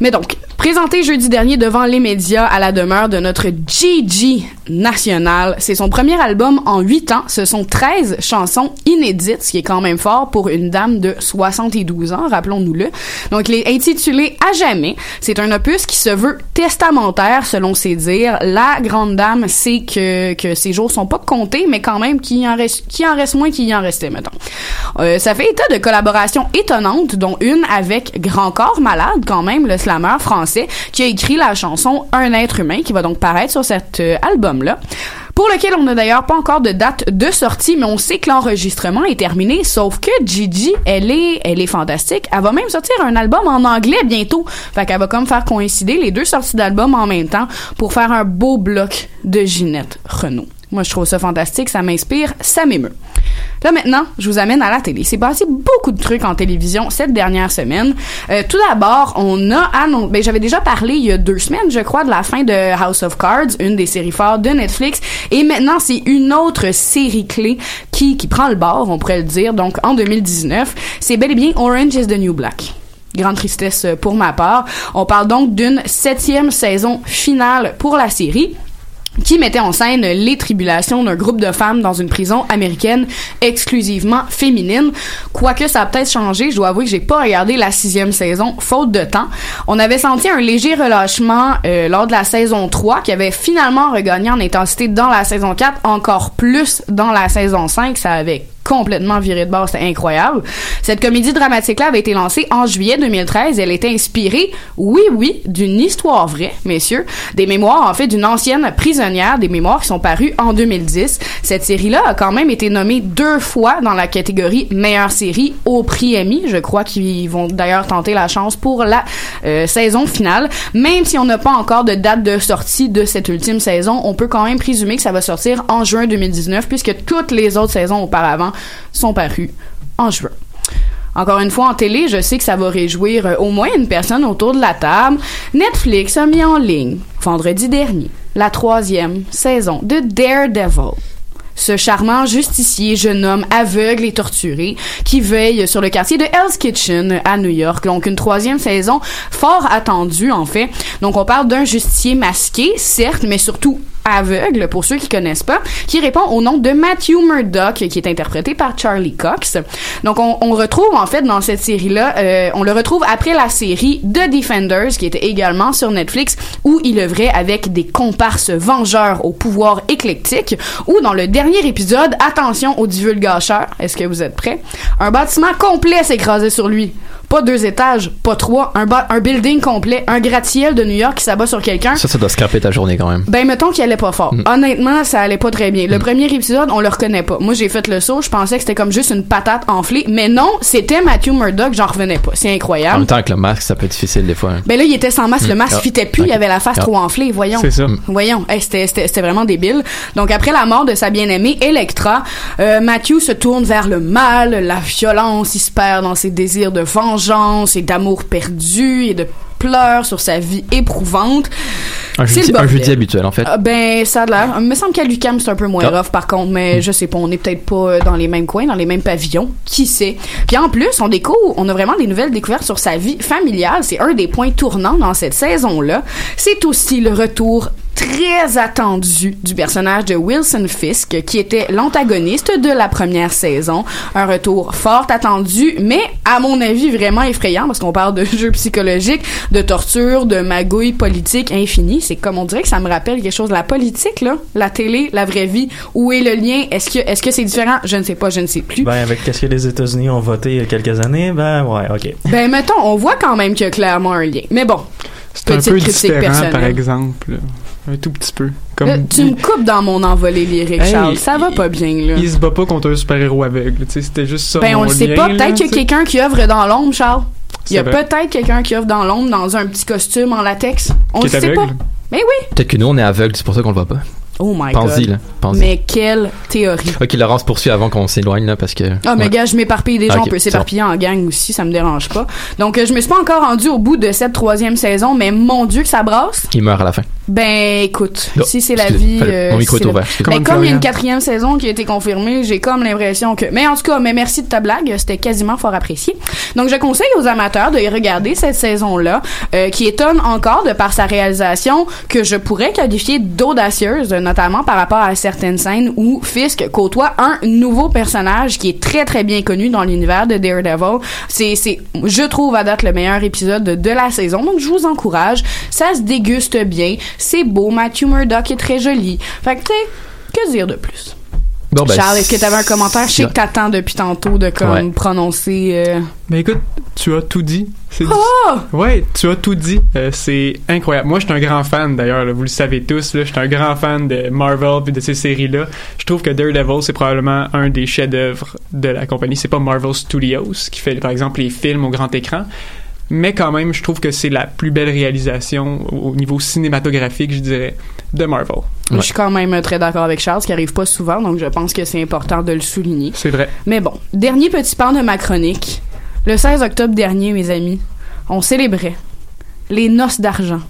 Mais donc, présenté jeudi dernier devant les médias à la demeure de notre Gigi national, c'est son premier album en 8 ans. Ce sont 13 chansons inédites, ce qui est quand même fort pour une dame de 72 ans, rappelons-nous-le. Donc, il est intitulé À jamais. C'est un opus qui se veut testamentaire, selon ses dires. La grande dame sait que, que ses jours sont pas comptés, mais quand même qu'il en reste, qu'il en reste moins qu'il y en restait, mettons. Euh, ça fait état de collaborations étonnantes, dont une avec Grand Corps Malade, quand même, le slammer français, qui a écrit la chanson Un être humain, qui va donc paraître sur cet euh, album-là. pour lequel on n'a d'ailleurs pas encore de date de sortie, mais on sait que l'enregistrement est terminé, sauf que Gigi, elle est, elle est fantastique. Elle va même sortir un album en anglais bientôt. Fait qu'elle va comme faire coïncider les deux sorties d'albums en même temps pour faire un beau bloc de Ginette Renault. Moi, je trouve ça fantastique, ça m'inspire, ça m'émeut. Là maintenant, je vous amène à la télé. C'est passé beaucoup de trucs en télévision cette dernière semaine. Euh, tout d'abord, on a annoncé, ben j'avais déjà parlé il y a deux semaines, je crois, de la fin de House of Cards, une des séries fortes de Netflix. Et maintenant, c'est une autre série clé qui qui prend le bord, on pourrait le dire. Donc en 2019, c'est bel et bien Orange is the New Black. Grande tristesse pour ma part. On parle donc d'une septième saison finale pour la série qui mettait en scène les tribulations d'un groupe de femmes dans une prison américaine exclusivement féminine. Quoique ça a peut-être changé, je dois avouer que j'ai pas regardé la sixième saison, faute de temps. On avait senti un léger relâchement euh, lors de la saison 3, qui avait finalement regagné en intensité dans la saison 4, encore plus dans la saison 5. Ça avait complètement viré de bord, c'était incroyable. Cette comédie dramatique-là avait été lancée en juillet 2013. Elle était inspirée, oui, oui, d'une histoire vraie, messieurs, des mémoires, en fait, d'une ancienne prisonnière, des mémoires qui sont parues en 2010. Cette série-là a quand même été nommée deux fois dans la catégorie meilleure série au prix Emmy. Je crois qu'ils vont d'ailleurs tenter la chance pour la euh, saison finale. Même si on n'a pas encore de date de sortie de cette ultime saison, on peut quand même présumer que ça va sortir en juin 2019 puisque toutes les autres saisons auparavant sont parus en juin. Encore une fois, en télé, je sais que ça va réjouir euh, au moins une personne autour de la table. Netflix a mis en ligne, vendredi dernier, la troisième saison de Daredevil. Ce charmant justicier, jeune homme aveugle et torturé, qui veille sur le quartier de Hell's Kitchen à New York. Donc une troisième saison fort attendue en fait. Donc on parle d'un justicier masqué, certes, mais surtout aveugle, pour ceux qui connaissent pas, qui répond au nom de Matthew Murdock, qui est interprété par Charlie Cox. Donc, on, on retrouve, en fait, dans cette série-là, euh, on le retrouve après la série The Defenders, qui était également sur Netflix, où il œuvrait avec des comparses vengeurs au pouvoir éclectique, ou dans le dernier épisode, attention aux divulgateurs, est-ce que vous êtes prêts? Un bâtiment complet s'écrasait sur lui pas deux étages, pas trois, un, un building complet, un gratte-ciel de New York qui s'abat sur quelqu'un. Ça, ça doit scraper ta journée quand même. Ben, mettons qu'il allait pas fort. Mm. Honnêtement, ça allait pas très bien. Le premier épisode, on le reconnaît pas. Moi, j'ai fait le saut, je pensais que c'était comme juste une patate enflée, mais non, c'était Matthew Murdock, j'en revenais pas. C'est En incroyable. même temps, avec le masque, ça peut être difficile des fois. hein. Ben là, il était sans masque, le Mm. masque Ah. fitait plus, il Ok. avait la face Ah. trop enflée, voyons. C'est ça. Mm. Voyons, Hey, c'était c'était- c'était vraiment débile. Donc après la mort de sa bien-aimée Electra, euh, Matthew se tourne vers le mal, la violence, il se perd dans ses désirs de vengeance et d'amour perdu et de pleurs sur sa vie éprouvante. Un jeudi, un jeudi habituel, en fait. Ah, ben, ça a l'air. Il me semble qu'à l'UQAM, c'est un peu moins Ah. rough, par contre, mais je sais pas, on est peut-être pas euh, dans les mêmes coins, dans les mêmes pavillons. Qui sait? Puis en plus, on découvre, on a vraiment des nouvelles découvertes sur sa vie familiale. C'est un des points tournants dans cette saison-là. C'est aussi le retour très attendu du personnage de Wilson Fisk, qui était l'antagoniste de la première saison. Un retour fort attendu, mais à mon avis vraiment effrayant, parce qu'on parle de jeux psychologiques, de torture, de magouilles politiques infinies. C'est comme on dirait que ça me rappelle quelque chose de la politique, là. La télé, la vraie vie. Où est le lien? Est-ce que, est-ce que c'est différent? Je ne sais pas, je ne sais plus. Ben, avec qu'est-ce que les États-Unis ont voté il y a quelques années, ben, ouais, ok. Ben, mettons, on voit quand même qu'il y a clairement un lien. Mais bon. C'est un peu différent, par exemple. Un tout petit peu. Comme Là, tu me coupes dans mon envolée lyrique, Hey, Charles. Ça va pas bien, là. il se bat pas contre un super-héros aveugle. Tu sais, c'était juste ça. Ben, on le sait lien, pas. Peut-être qu'il y a quelqu'un qui œuvre dans l'ombre, Charles. Il y a peut-être quelqu'un qui œuvre dans l'ombre dans un petit costume en latex. On le sait aveugle. pas. Mais oui. Peut-être que nous, on est aveugle, c'est pour ça qu'on le voit pas. Oh my Pense-y, god. là. Pense-y. Mais quelle théorie. Ok, Laurence poursuit avant qu'on s'éloigne, là, parce que. Ah, mais Ouais. gars, je m'éparpille déjà, Ok, on peut s'éparpiller en gang aussi, ça me dérange pas. Donc, euh, je me suis pas encore rendu au bout de cette troisième saison, mais mon Dieu que ça brasse. Il meurt à la fin. Ben, écoute, Non, si c'est la vie. euh, mon micro est ouvert. Ben, Comme il y a une quatrième saison qui a été confirmée, j'ai comme l'impression que. Mais en tout cas, mais merci de ta blague, c'était quasiment fort apprécié. Donc, je conseille aux amateurs de y regarder cette saison-là, euh, qui étonne encore de par sa réalisation que je pourrais qualifier d'audacieuse, notamment par rapport à certaines scènes où Fisk côtoie un nouveau personnage qui est très très bien connu dans l'univers de Daredevil. C'est, c'est, je trouve à date le meilleur épisode de, de la saison, donc je vous encourage. Ça se déguste bien, c'est beau, Matthew Murdock est très joli. Fait que tu sais, que dire de plus? Bon, ben, Charles, est-ce que tu avais un commentaire? Je sais que t'attends depuis tantôt de comme Ouais. prononcer. euh, Ben écoute, tu as tout dit. C'est Oh! Ouais, tu as tout dit. Euh, c'est incroyable. Moi, je suis un grand fan d'ailleurs. Vous le savez tous. Je suis un grand fan de Marvel puis de ces séries-là. Je trouve que Daredevil, c'est probablement un des chefs-d'œuvre de la compagnie. C'est pas Marvel Studios qui fait, par exemple, les films au grand écran. Mais quand même, je trouve que c'est la plus belle réalisation au au niveau cinématographique, je dirais, de Marvel. Je suis quand même très d'accord avec Charles, ce qui arrive pas souvent, donc je pense que c'est important de le souligner. C'est vrai. Mais bon, dernier petit pan de ma chronique. Le 16 octobre dernier, mes amis, on célébrait les noces d'argent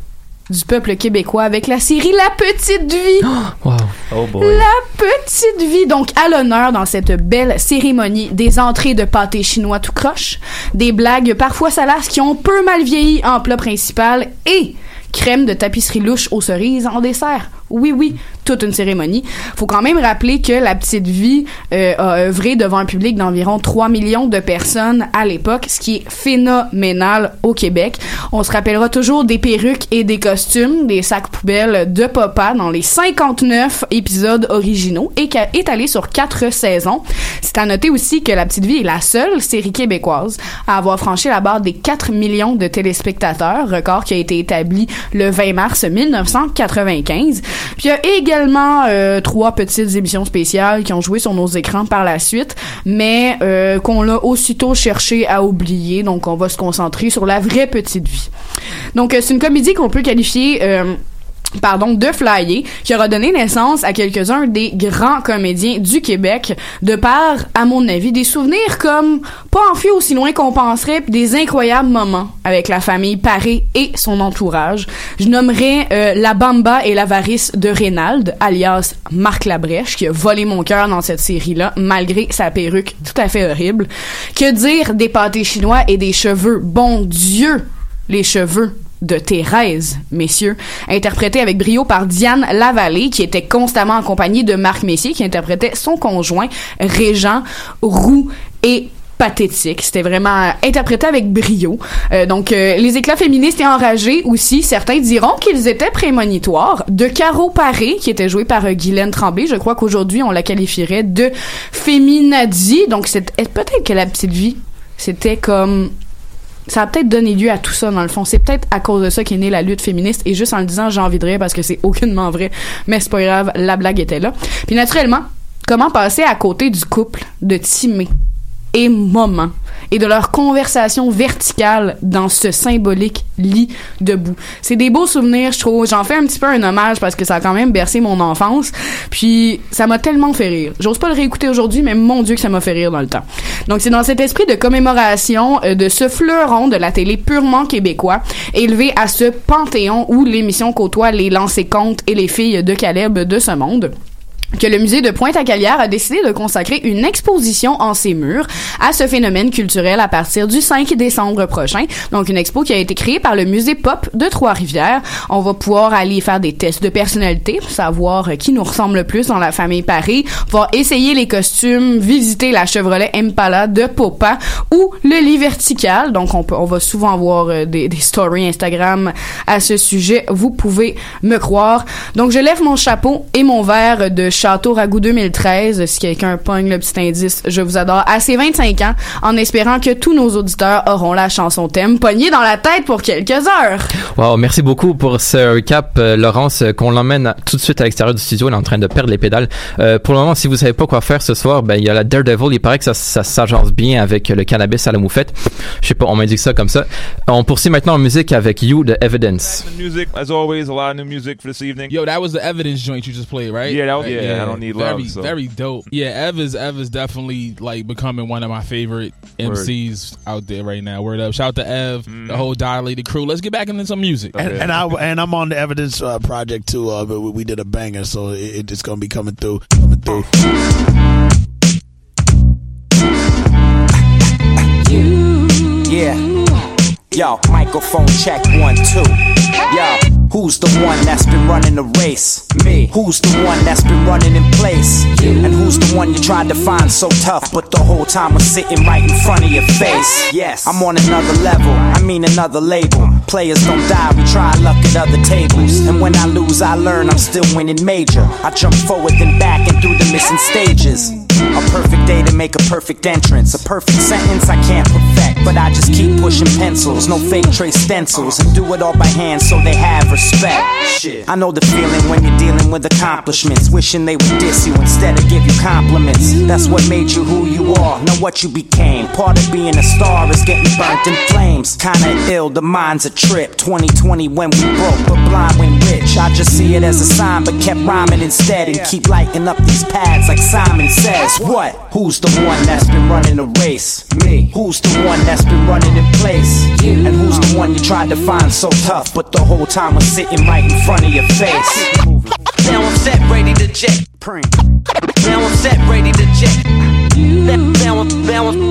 du peuple québécois avec la série La Petite Vie. Wow. Oh boy. La Petite Vie, donc à l'honneur dans cette belle cérémonie des entrées de pâté chinois tout croche, des blagues parfois salaces qui ont peu mal vieilli en plat principal et crème de tapisserie louche aux cerises en dessert. Oui, oui, toute une cérémonie. Faut quand même rappeler que La Petite Vie euh, a œuvré devant un public d'environ 3 millions de personnes à l'époque, ce qui est phénoménal au Québec. On se rappellera toujours des perruques et des costumes, des sacs poubelles de Papa dans les 59 épisodes originaux et qui a étalé sur quatre saisons. C'est à noter aussi que La Petite Vie est la seule série québécoise à avoir franchi la barre des 4 millions de téléspectateurs, record qui a été établi le 20 mars 1995. Puis il y a également euh, trois petites émissions spéciales qui ont joué sur nos écrans par la suite, mais euh, qu'on l'a aussitôt cherché à oublier. Donc on va se concentrer sur la vraie petite vie. Donc euh, c'est une comédie qu'on peut qualifier euh, pardon, de Flyer, qui aura donné naissance à quelques-uns des grands comédiens du Québec, de par, à mon avis, des souvenirs comme pas enfuis aussi loin qu'on penserait, puis des incroyables moments avec la famille Paré et son entourage. Je nommerai euh, la Bamba et l'avarice de Reynald, alias Marc Labrèche, qui a volé mon cœur dans cette série-là, malgré sa perruque tout à fait horrible. Que dire des pâtés chinois et des cheveux? Bon Dieu! Les cheveux de Thérèse, messieurs, interprété avec brio par Diane Lavallée, qui était constamment accompagnée de Marc Messier, qui interprétait son conjoint, Régent Roux et pathétique. C'était vraiment euh, interprété avec brio. Euh, donc, euh, les éclats féministes et enragés aussi, certains diront qu'ils étaient prémonitoires. De Caro Paré, qui était joué par Guylaine Tremblay, je crois qu'aujourd'hui on la qualifierait de féminadie. Donc, c'est eh, peut-être que la petite vie, c'était comme ça a peut-être donné lieu à tout ça dans le fond. C'est peut-être à cause de ça qu'est née la lutte féministe. Et juste en le disant, j'ai envie parce que c'est aucunement vrai. Mais c'est pas grave, la blague était là. Puis naturellement, comment passer à côté du couple de Timé et Moment et de leur conversation verticale dans ce symbolique lit debout. C'est des beaux souvenirs, je trouve. J'en fais un petit peu un hommage parce que ça a quand même bercé mon enfance. Puis ça m'a tellement fait rire. J'ose pas le réécouter aujourd'hui, mais mon Dieu que ça m'a fait rire dans le temps. Donc c'est dans cet esprit de commémoration euh, de ce fleuron de la télé purement québécois, élevé à ce panthéon où l'émission côtoie les lancers comptes et les filles de Caleb de ce monde que le musée de Pointe-à-Calière a décidé de consacrer une exposition en ses murs à ce phénomène culturel à partir du 5 décembre prochain. Donc une expo qui a été créée par le musée Pop de Trois-Rivières. On va pouvoir aller faire des tests de personnalité pour savoir euh, qui nous ressemble le plus dans la famille Paris, pouvoir essayer les costumes, visiter la Chevrolet Impala de Popa ou le lit vertical. Donc on peut, on va souvent voir euh, des, des stories Instagram à ce sujet. Vous pouvez me croire. Donc je lève mon chapeau et mon verre de Château Ragout 2013. Si quelqu'un pogne le petit indice, je vous adore. À ses 25 ans, en espérant que tous nos auditeurs auront la chanson thème pognée dans la tête pour quelques heures. Wow, merci beaucoup pour ce recap, euh, Laurence, euh, qu'on l'emmène tout de suite à l'extérieur du studio. Elle est en train de perdre les pédales. Euh, pour le moment, si vous savez pas quoi faire ce soir, ben il y a la Daredevil. Il paraît que ça, ça s'agence bien avec le cannabis à la moufette. Je sais pas, on m'indique ça comme ça. On poursuit maintenant en musique avec You de Evidence. Music, as always, a lot of new music for this evening. Yo, that was the evidence joint you just played, right? Yeah, that was- yeah, I don't need very, love, so. Very dope. Yeah, Ev is Ev is definitely like becoming one of my favorite Word. MCs out there right now. Word up! Shout out to Ev, the whole dilated crew. Let's get back into some music. And, and I and I'm on the evidence uh, project too. Uh, but we, we did a banger, so it, it's gonna be coming through, coming through. You. Yeah. Yo, microphone check one, two. Yo, who's the one that's been running the race? Me. Who's the one that's been running in place? You. And who's the one you tried to find so tough, but the whole time was sitting right in front of your face? Yes. I'm on another level, I mean another label. Players don't die, we try luck at other tables. And when I lose, I learn I'm still winning major. I jump forward then back and through the missing stages. A perfect day to make a perfect entrance. A perfect sentence I can't perfect, but I just keep pushing pencils. No fake trace stencils, and do it all by hand so they have respect. I know the feeling when you're dealing with accomplishments. Wishing they would diss you instead of give you compliments. That's what made you who you are, not what you became. Part of being a star is getting burnt in flames. Kinda ill, the mind's a trip. 2020 when we broke, but blind when rich. I just see it as a sign, but kept rhyming instead. And keep lighting up these pads like Simon says. What? Who's the one that's been running the race? Me. Who's the one that's been running in place? You. And who's the one you tried to find so tough, but the whole time was sitting right in front of your face? Now I'm set, ready to jet. Now I'm set, ready to jet. Now I'm, now I'm,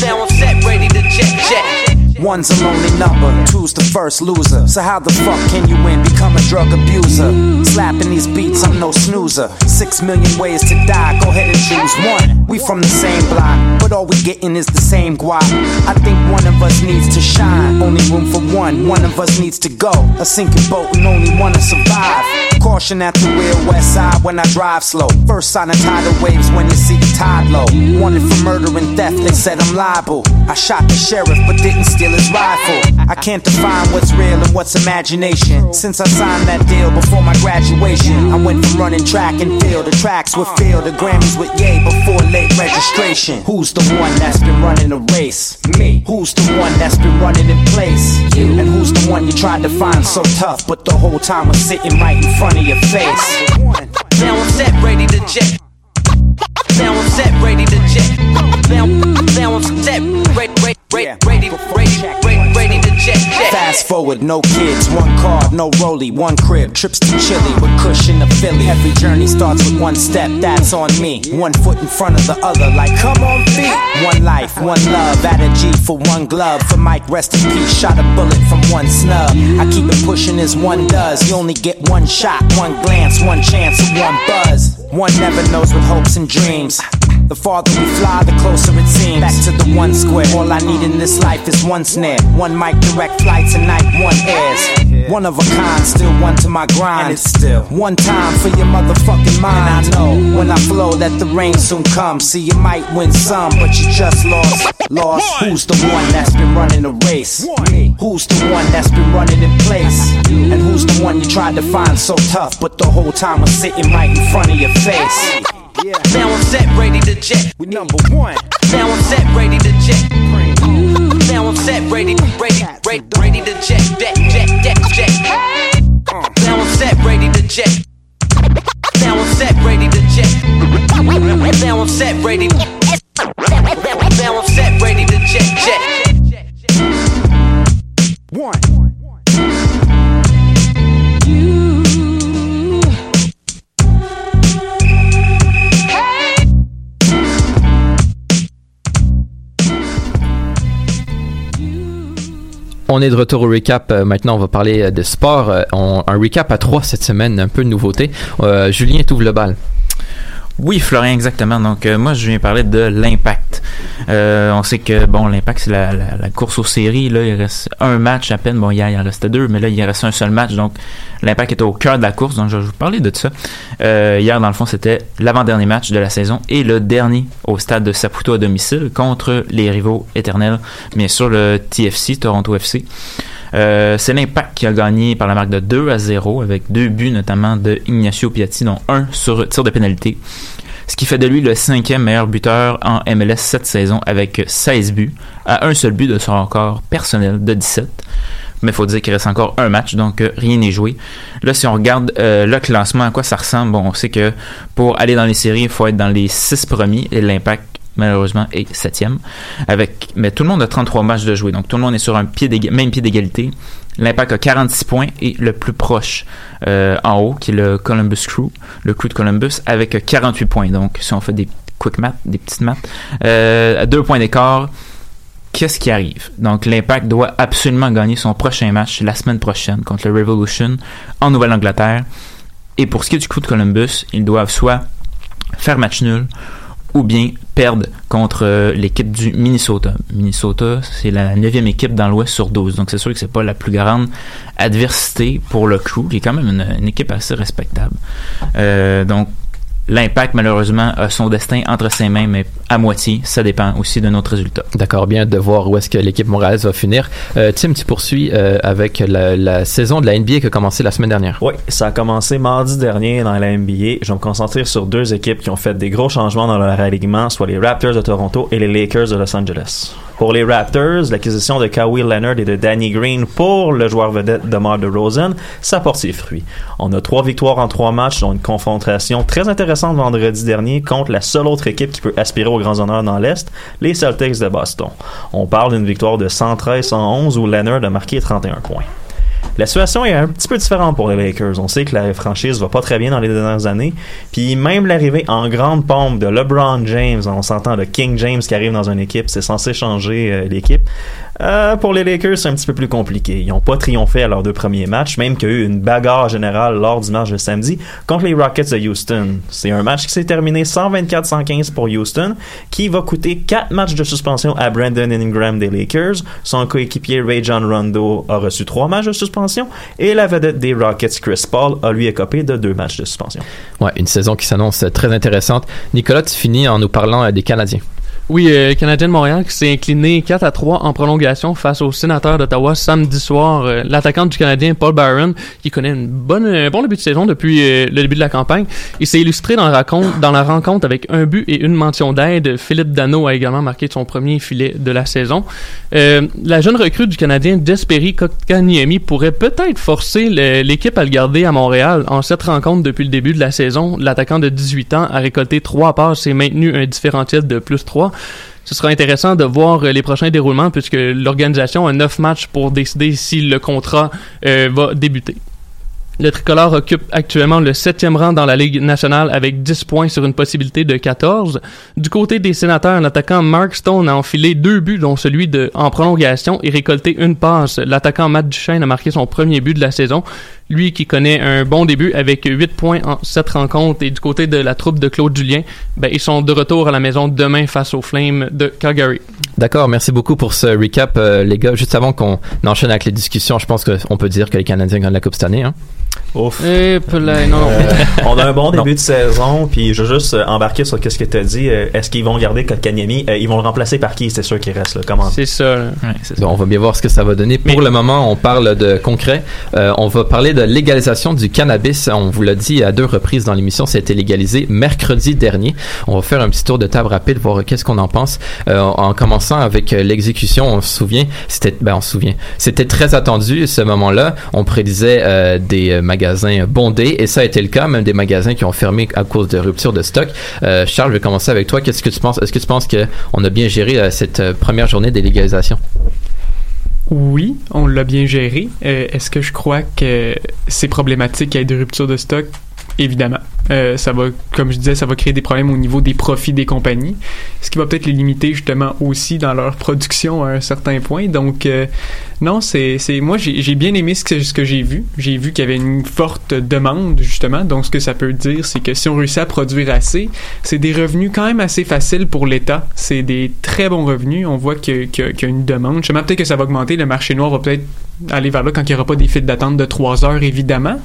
now I'm set, ready to jet, jet. One's a lonely number, two's the first loser. So how the fuck can you win? Become a drug abuser. Slapping these beats, I'm no snoozer. Six million ways to die, go ahead and choose one. We from the same block, but all we getting is the same guap. I think one of us needs to shine. Only room for one, one of us needs to go. A sinking boat and only one to survive. Caution at the real west side when I drive slow. First sign of tidal waves when you see the tide low. Wanted for murder and theft, they said I'm liable. I shot the sheriff but didn't steal his rifle. I can't define what's real and what's imagination. Since I signed that deal before my graduation, I went from running track and field. The tracks were filled, the Grammys with yay before late registration. Who's the one that's been running the race? Me. Who's the one that's been running in place? You. And who's the one you tried to find so tough, but the whole time was sitting right in front of your face? Now I'm set, ready to jet. Now I'm set, ready to jet. Now, now I'm set, ready, ready, ready, ready, ready, jet, jet. Fast forward, no kids, one car, no rollie, one crib, trips to Chile with cushion to Philly. Every journey starts with one step, that's on me. One foot in front of the other, like come on feet. One life, one love, at a G for one glove. For Mike, rest in peace, shot a bullet from one snub. I keep it pushing as one does. You only get one shot, one glance, one chance, one buzz. One never knows with hopes and dreams. The farther we fly, the closer it seems. Back to the one square. All I need in this life is one snare. One mic, direct flight tonight, one airs. One of a kind, still one to my grind. And it's still one time for your motherfucking mind. And I know when I flow that the rain soon comes. See, you might win some, but you just lost. Lost. Who's the one that's been running the race? Me. Who's the one that's been running in place? And who's the one you tried to find so tough, but the whole time was sitting right in front of your face? Now I'm set, ready to jet. We number one. Now I'm set, ready to jet. Now I'm set, ready, ready, ready, ready to jet, jet, jet, jet, jet. Now I'm set, ready to jet. Now I'm set, ready to jet. Now I'm set, ready. On est de retour au recap. Euh, maintenant, on va parler euh, de sport. Euh, un recap à trois cette semaine, un peu de nouveauté. Julien, t'ouvres le bal. Oui, Florian, exactement. Donc, euh, moi, je viens parler de l'impact. Euh, on sait que, bon, l'impact, c'est la, course aux séries. Là, il reste un match à peine. Bon, hier, il en restait deux, mais là, il reste un seul match. Donc, l'impact est au cœur de la course. Donc, je vais vous parler de ça. Euh, hier, dans le fond, c'était l'avant-dernier match de la saison et le dernier au stade de Saputo à domicile contre les rivaux éternels, bien sûr, le TFC, Toronto FC. Euh, c'est l'impact qui a gagné par la marque de 2 à 0 avec deux buts notamment de Ignacio Piatti dont un sur tir de pénalité. Ce qui fait de lui le cinquième meilleur buteur en MLS cette saison avec 16 buts à un seul but de son record personnel de 17. Mais il faut dire qu'il reste encore un match, donc euh, rien n'est joué. Là, si on regarde euh, le classement, à quoi ça ressemble, bon, on sait que pour aller dans les séries, il faut être dans les six premiers et l'impact malheureusement est septième. Avec mais tout le monde a 33 matchs de jouer donc tout le monde est sur un pied même pied d'égalité. L'impact a 46 points et le plus proche euh, en haut qui est le Columbus Crew le Crew de Columbus avec 48 points. Donc si on fait des quick maths des petites maths euh, à deux points d'écart qu'est-ce qui arrive? Donc l'impact doit absolument gagner son prochain match la semaine prochaine contre le Revolution en Nouvelle-Angleterre. Et pour ce qui est du Crew de Columbus ils doivent soit faire match nul ou bien perdent contre euh, l'équipe du Minnesota. Minnesota, c'est la neuvième équipe dans l'Ouest sur 12, donc c'est sûr que c'est pas la plus grande adversité pour le crew, qui est quand même une, une équipe assez respectable. Euh, donc L'impact, malheureusement, a son destin entre ses mains, mais à moitié. Ça dépend aussi de notre résultat. D'accord, bien de voir où est-ce que l'équipe montréalaise va finir. Euh, Tim, tu poursuis euh, avec la, la saison de la NBA qui a commencé la semaine dernière. Oui, ça a commencé mardi dernier dans la NBA. Je vais me concentrer sur deux équipes qui ont fait des gros changements dans leur alignement, soit les Raptors de Toronto et les Lakers de Los Angeles. Pour les Raptors, l'acquisition de Kawhi Leonard et de Danny Green pour le joueur vedette DeMar DeRozan, ça porte ses fruits. On a trois victoires en trois matchs, dont une confrontation très intéressante vendredi dernier contre la seule autre équipe qui peut aspirer aux grands honneurs dans l'Est, les Celtics de Boston. On parle d'une victoire de 113-111 où Leonard a marqué 31 points. La situation est un petit peu différente pour les Lakers. On sait que la franchise va pas très bien dans les dernières années. Puis même l'arrivée en grande pompe de LeBron James, on s'entend de King James qui arrive dans une équipe, c'est censé changer euh, l'équipe. Euh, pour les Lakers, c'est un petit peu plus compliqué. Ils n'ont pas triomphé à leurs deux premiers matchs, même qu'il y a eu une bagarre générale lors du match de samedi contre les Rockets de Houston. C'est un match qui s'est terminé 124-115 pour Houston, qui va coûter quatre matchs de suspension à Brandon Ingram des Lakers. Son coéquipier Ray John Rondo a reçu trois matchs de suspension et la vedette des Rockets, Chris Paul, a lui écopé de deux matchs de suspension. Ouais, une saison qui s'annonce très intéressante. Nicolas, tu finis en nous parlant euh, des Canadiens. Oui, euh, Canadien de Montréal qui s'est incliné 4 à 3 en prolongation face au sénateur d'Ottawa samedi soir. Euh, L'attaquant du Canadien, Paul Byron, qui connaît une bonne, un bon début de saison depuis euh, le début de la campagne, il s'est illustré dans la, rencontre, avec un but et une mention d'aide. Philippe Dano a également marqué son premier filet de la saison. Euh, la jeune recrue du Canadien, Desperi Kotkaniemi, pourrait peut-être forcer l'équipe à le garder à Montréal. En cette rencontre depuis le début de la saison, l'attaquant de 18 ans a récolté trois passes et maintenu un différentiel de plus 3. Ce sera intéressant de voir euh, les prochains déroulements puisque l'organisation a neuf matchs pour décider si le contrat euh, va débuter. Le tricolore occupe actuellement le septième rang dans la Ligue nationale avec 10 points sur une possibilité de 14. Du côté des sénateurs, l'attaquant Mark Stone a enfilé deux buts, dont celui de, en prolongation, et récolté une passe. L'attaquant Matt Duchesne a marqué son premier but de la saison. Lui qui connaît un bon début avec 8 points en 7 rencontres. Et du côté de la troupe de Claude Julien, ben, ils sont de retour à la maison demain face aux Flames de Calgary. D'accord, merci beaucoup pour ce recap, euh, les gars. Juste avant qu'on enchaîne avec les discussions, je pense qu'on peut dire que les Canadiens gagnent la Coupe cette année. Hein? Ouf. Et non, non. Euh, on a un bon début de saison, puis je veux juste euh, embarquer sur ce que tu as dit. Est-ce qu'ils vont garder Kotkaniemi? Ils vont le remplacer par qui? C'est sûr qu'il reste là. Comment? C'est ça. Bon, on va bien voir ce que ça va donner. Pour le moment, on parle de concret. Euh, on va parler de légalisation du cannabis. On vous l'a dit à deux reprises dans l'émission, ça a été légalisé mercredi dernier. On va faire un petit tour de table rapide, voir qu'est-ce qu'on en pense. Euh, en commençant avec euh, l'exécution, on se souvient, c'était, ben on se souvient, c'était très attendu ce moment-là. On prédisait euh, des magasins bondés et ça a été le cas, même des magasins qui ont fermé à cause de rupture de stock. Charles, je vais commencer avec toi. Qu'est-ce que tu penses? Est-ce que tu penses que on a bien géré cette première journée des légalisations Oui, on l'a bien géré. Euh, Est-ce que je crois que c'est problématique qu'il y ait des ruptures de stock? Évidemment. Euh, ça va, comme je disais, ça va créer des problèmes au niveau des profits des compagnies, ce qui va peut-être les limiter justement aussi dans leur production à un certain point. Donc, euh, non, c'est, moi j'ai bien aimé ce que, j'ai vu. J'ai vu qu'il y avait une forte demande justement. Donc, ce que ça peut dire, c'est que si on réussit à produire assez, c'est des revenus quand même assez faciles pour l'État. C'est des très bons revenus. On voit qu'il y a- qu'il y a, une demande. Même peut-être que ça va augmenter. Le marché noir va peut-être aller vers là quand il n'y aura pas des files d'attente de trois heures, évidemment.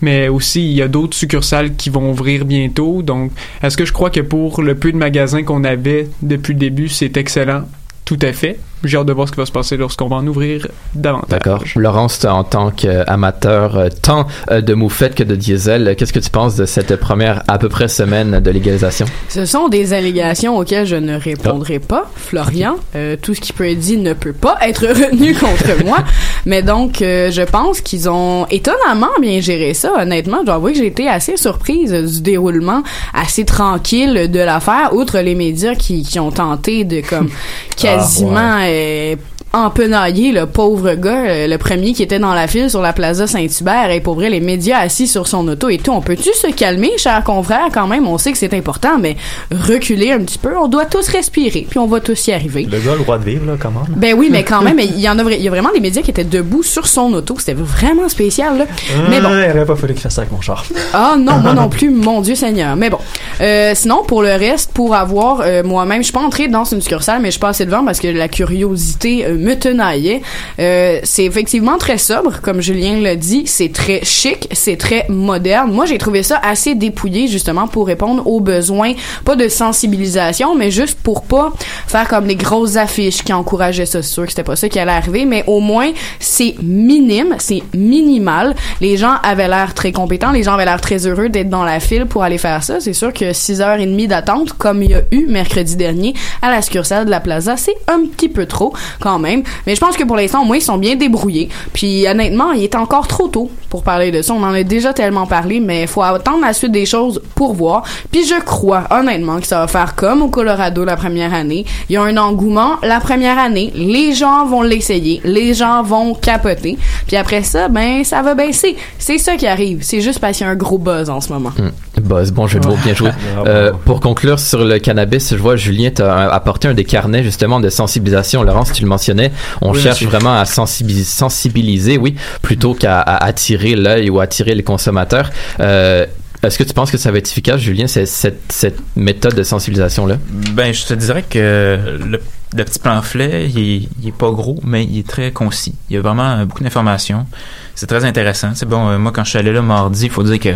Mais aussi, il y a d'autres succursales qui vont ouvrir bientôt. Donc, est-ce que je crois que pour le peu de magasins qu'on avait depuis le début, c'est excellent? Tout à fait. J'ai hâte de voir ce qui va se passer lorsqu'on va en ouvrir davantage. D'accord. Laurence, en tant qu'amateur euh, tant euh, de moufette que de diesel, euh, qu'est-ce que tu penses de cette première à peu près semaine de légalisation? Ce sont des allégations auxquelles je ne répondrai pas, Florian. Euh, tout ce qui peut être dit ne peut pas être retenu contre moi. Mais donc, euh, je pense qu'ils ont étonnamment bien géré ça. Honnêtement, je dois avouer que j'ai été assez surprise du déroulement assez tranquille de l'affaire, outre les médias qui, qui ont tenté de comme quasiment euh, empenaillé le pauvre gars, euh, le premier qui était dans la file sur la Plaza Saint-Hubert et pour vrai les médias assis sur son auto et tout. On peut-tu se calmer, chers confrères, quand même? On sait que c'est important, mais reculer un petit peu. On doit tous respirer, puis on va tous y arriver. Le gars, a le droit de vivre, là, comment? Ben oui, mais quand même, il y en a, vra- il y a vraiment des médias qui étaient debout sur son auto. C'était vraiment spécial, là. Mais bon. Il aurait pas fallu qu'il fasse ça avec mon char. Ah non, moi non plus, mon Dieu Seigneur. Mais bon, Euh, sinon pour le reste, pour avoir euh, moi-même, je suis pas entrée dans une succursale, mais je suis passée devant parce que la curiosité euh, me tenaillait. Euh, c'est effectivement très sobre, comme Julien l'a dit. C'est très chic, c'est très moderne. Moi, j'ai trouvé ça assez dépouillé justement pour répondre aux besoins, pas de sensibilisation, mais juste pour pas faire comme les grosses affiches qui encourageaient ça. C'est sûr que c'était pas ça qui allait arriver, mais au moins c'est minime, c'est minimal. Les gens avaient l'air très compétents, les gens avaient l'air très heureux d'être dans la file pour aller faire ça. C'est sûr que 6h30 d'attente, comme il y a eu mercredi dernier à la succursale de la Plaza, c'est un petit peu trop quand même. Mais je pense que pour l'instant, au moins, ils sont bien débrouillés. Puis honnêtement, il est encore trop tôt pour parler de ça. On en a déjà tellement parlé, mais il faut attendre la suite des choses pour voir. Puis je crois honnêtement que ça va faire comme au Colorado la première année. Il y a un engouement la première année. Les gens vont l'essayer. Les gens vont capoter. Puis après ça, ben, ça va baisser. C'est ça qui arrive. C'est juste parce qu'il y a un gros buzz en ce moment. Buzz, bon de mots, bien joué. Euh, pour conclure sur le cannabis, je vois Julien t'a apporté un des carnets justement de sensibilisation. Laurence, tu le mentionnais, on Oui, cherche monsieur. vraiment à sensibiliser, sensibiliser oui, plutôt qu'à attirer l'œil ou attirer les consommateurs. Euh, est-ce que tu penses que ça va être efficace, Julien, cette, cette méthode de sensibilisation-là? Ben, je te dirais que le, le petit pamphlet, il est, il est pas gros, mais il est très concis. Il y a vraiment beaucoup d'informations. C'est très intéressant. C'est bon, euh, moi, quand je suis allé là mardi, il faut dire que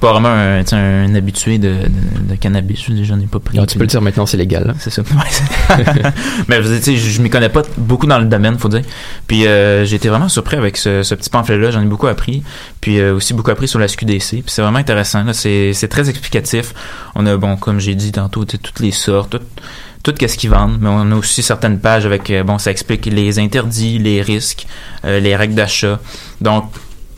suis pas vraiment un, un habitué de, de, de cannabis. Je J'en ai pas pris. Ah, tu peux le dire maintenant, c'est légal. là. C'est ça. Mais je je, je m'y connais pas beaucoup dans le domaine, faut dire. Puis euh, j'ai été vraiment surpris avec ce, ce petit pamphlet-là. J'en ai beaucoup appris. Puis euh, aussi beaucoup appris sur la SQDC. Puis c'est vraiment intéressant. là. C'est c'est très explicatif. On a, bon, comme j'ai dit tantôt, tu sais, toutes les sortes, tout, tout qu'est-ce qu'ils vendent. Mais on a aussi certaines pages avec, euh, bon, ça explique les interdits, les risques, euh, les règles d'achat. Donc,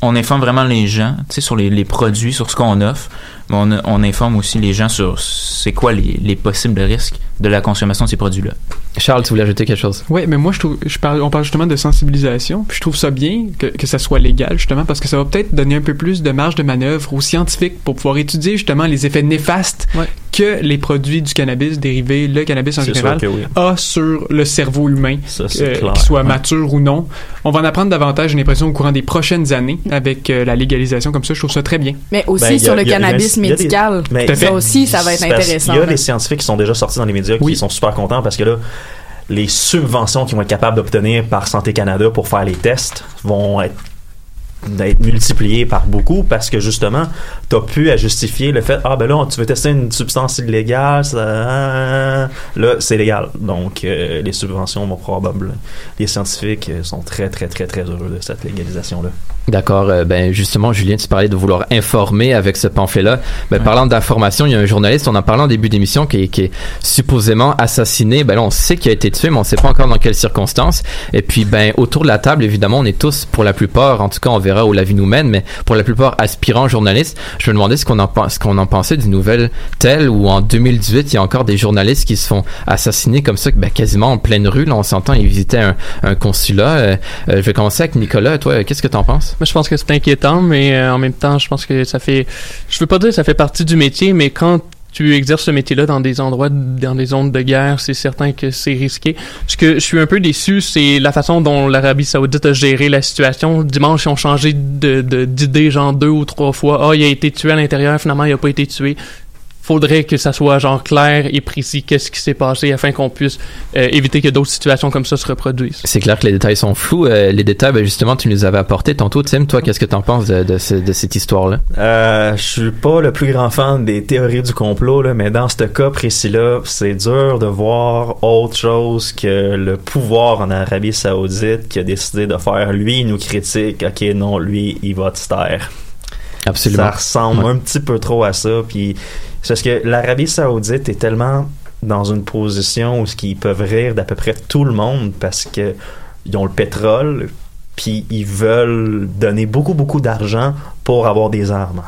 on informe vraiment les gens, tu sais, sur les, les produits, sur ce qu'on offre. Mais on, on informe aussi les gens sur c'est quoi les, les possibles risques de la consommation de ces produits-là. Charles, tu voulais ajouter quelque chose? Oui, mais moi, je trouve, je parle, on parle justement de sensibilisation, puis je trouve ça bien que, que ça soit légal, justement, parce que ça va peut-être donner un peu plus de marge de manœuvre aux scientifiques pour pouvoir étudier justement les effets néfastes que les produits du cannabis dérivés, le cannabis en général, oui. a sur le cerveau humain, Ça, c'est euh, clair. qu'il soit Ouais. mature ou non. On va en apprendre davantage, j'ai l'impression, au courant des prochaines années avec euh, la légalisation comme ça. Je trouve ça très bien. Mais aussi Ben, a- sur le cannabis il y a des- médical. mais- ça aussi, ça va être intéressant. Il y a des scientifiques qui sont déjà sortis dans les médias qui sont super contents parce que là, les subventions qu'ils vont être capables d'obtenir par Santé Canada pour faire les tests vont être d'être multipliées par beaucoup parce que justement t'as pu à justifier le fait ah ben là tu veux tester une substance illégale ça, là c'est légal donc euh, les subventions vont probablement les scientifiques euh, sont très très très très heureux de cette légalisation là D'accord. euh, ben justement, Julien, tu parlais de vouloir informer avec ce pamphlet-là. Ben, Parlant d'information, il y a un journaliste, on en parlait en début d'émission, qui, est- qui est supposément assassiné. Ben là, on sait qu'il a été tué, mais on sait pas encore dans quelles circonstances. Et puis, ben autour de la table, évidemment, on est tous, pour la plupart, en tout cas, on verra où la vie nous mène, mais pour la plupart, aspirants journalistes. Je me demandais ce qu'on en, ce en pensait d'une nouvelle telle où en 2018, il y a encore des journalistes qui se font assassiner comme ça, ben, quasiment en pleine rue. Là, on s'entend, ils visitaient un, un consulat. Euh, euh, je vais commencer avec Nicolas. Toi, qu'est-ce que t'en penses? Moi, je pense que c'est inquiétant, mais euh, en même temps, je pense que ça fait. Je veux pas dire que ça fait partie du métier, mais quand tu exerces ce métier-là dans des endroits, dans des zones de guerre, c'est certain que c'est risqué. Ce que je suis un peu déçu, c'est la façon dont l'Arabie Saoudite a géré la situation. Dimanche, ils ont changé de de- d'idée, genre deux ou trois fois. Ah, il a été tué à l'intérieur, finalement, il a pas été tué. Faudrait que ça soit genre clair et précis qu'est-ce qui s'est passé afin qu'on puisse euh, éviter que d'autres situations comme ça se reproduisent. C'est clair que les détails sont flous. Euh, les détails, ben, justement, tu nous les avais apportés tantôt. Tim, toi, qu'est-ce que tu en penses de, de, ce- de cette histoire-là? Euh, je suis pas le plus grand fan des théories du complot, là, mais dans ce cas précis-là, c'est dur de voir autre chose que le pouvoir en Arabie Saoudite qui a décidé de faire lui, il nous critique, ok, non, lui, il va te taire. Absolument. Ça ressemble Ouais. un petit peu trop à ça, puis c'est parce que l'Arabie Saoudite est tellement dans une position où ils peuvent rire d'à peu près tout le monde parce que ils ont le pétrole, puis ils veulent donner beaucoup beaucoup d'argent pour avoir des armes.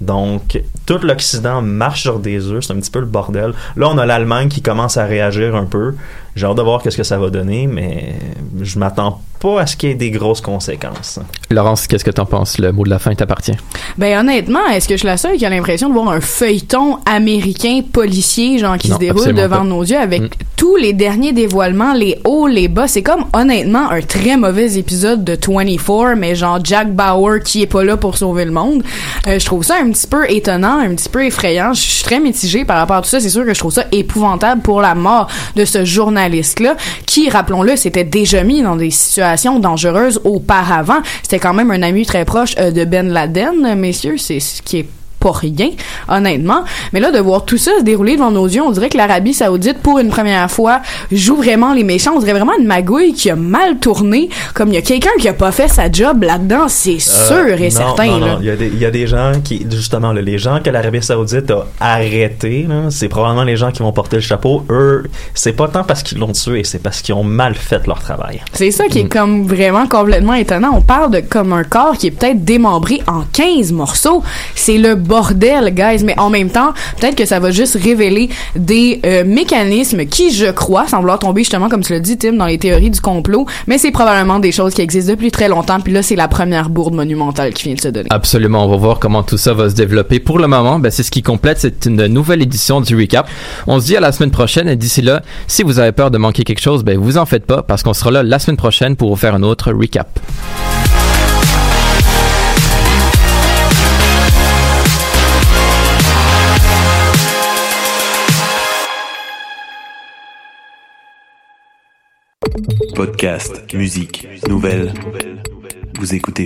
Donc, tout l'Occident marche sur des œufs, c'est un petit peu le bordel. Là, on a l'Allemagne qui commence à réagir un peu. J'ai hâte de voir qu'est-ce que ça va donner, mais je m'attends pas à ce qu'il y ait des grosses conséquences. Laurence, qu'est-ce que t'en penses? Le mot de la fin t'appartient. Ben honnêtement, est-ce que je suis la seule qui a l'impression de voir un feuilleton américain policier genre qui Non, se déroule devant pas. nos yeux avec Mm. tous les derniers dévoilements, les hauts, les bas, c'est comme honnêtement un très mauvais épisode de 24 mais genre Jack Bauer qui est pas là pour sauver le monde. Euh, je trouve ça un petit peu étonnant, un petit peu effrayant. Je suis très mitigée par rapport à tout ça, c'est sûr que je trouve ça épouvantable pour la mort de ce journaliste là qui rappelons-le, s'était déjà mis dans des situations dangereuses auparavant. C'était quand même un ami très proche euh, de Ben Laden, messieurs, c'est ce qui est pas rien, honnêtement. Mais là, de voir tout ça se dérouler devant nos yeux, on dirait que l'Arabie Saoudite, pour une première fois, joue vraiment les méchants. On dirait vraiment une magouille qui a mal tourné, comme il y a quelqu'un qui a pas fait sa job là-dedans, c'est sûr Euh, et non, certain. non, non. Il, y a des, il y a des gens qui, justement, là, les gens que l'Arabie Saoudite a arrêtés, c'est probablement les gens qui vont porter le chapeau. Eux, c'est pas tant parce qu'ils l'ont tué, c'est parce qu'ils ont mal fait leur travail. C'est ça Mm. qui est comme vraiment complètement étonnant. On parle de comme un corps qui est peut-être démembré en 15 morceaux. C'est le bordel, guys. Mais en même temps, peut-être que ça va juste révéler des euh, mécanismes qui, je crois, sans vouloir tomber justement, comme tu l'as dit, Tim, dans les théories du complot, mais c'est probablement des choses qui existent depuis très longtemps. Puis là, c'est la première bourde monumentale qui vient de se donner. Absolument, on va voir comment tout ça va se développer. Pour le moment, ben, c'est ce qui complète cette une nouvelle édition du recap. On se dit à la semaine prochaine et d'ici là, si vous avez peur de manquer quelque chose, ben vous en faites pas parce qu'on sera là la semaine prochaine pour vous faire un autre recap. Podcast, musique, nouvelles. Vous écoutez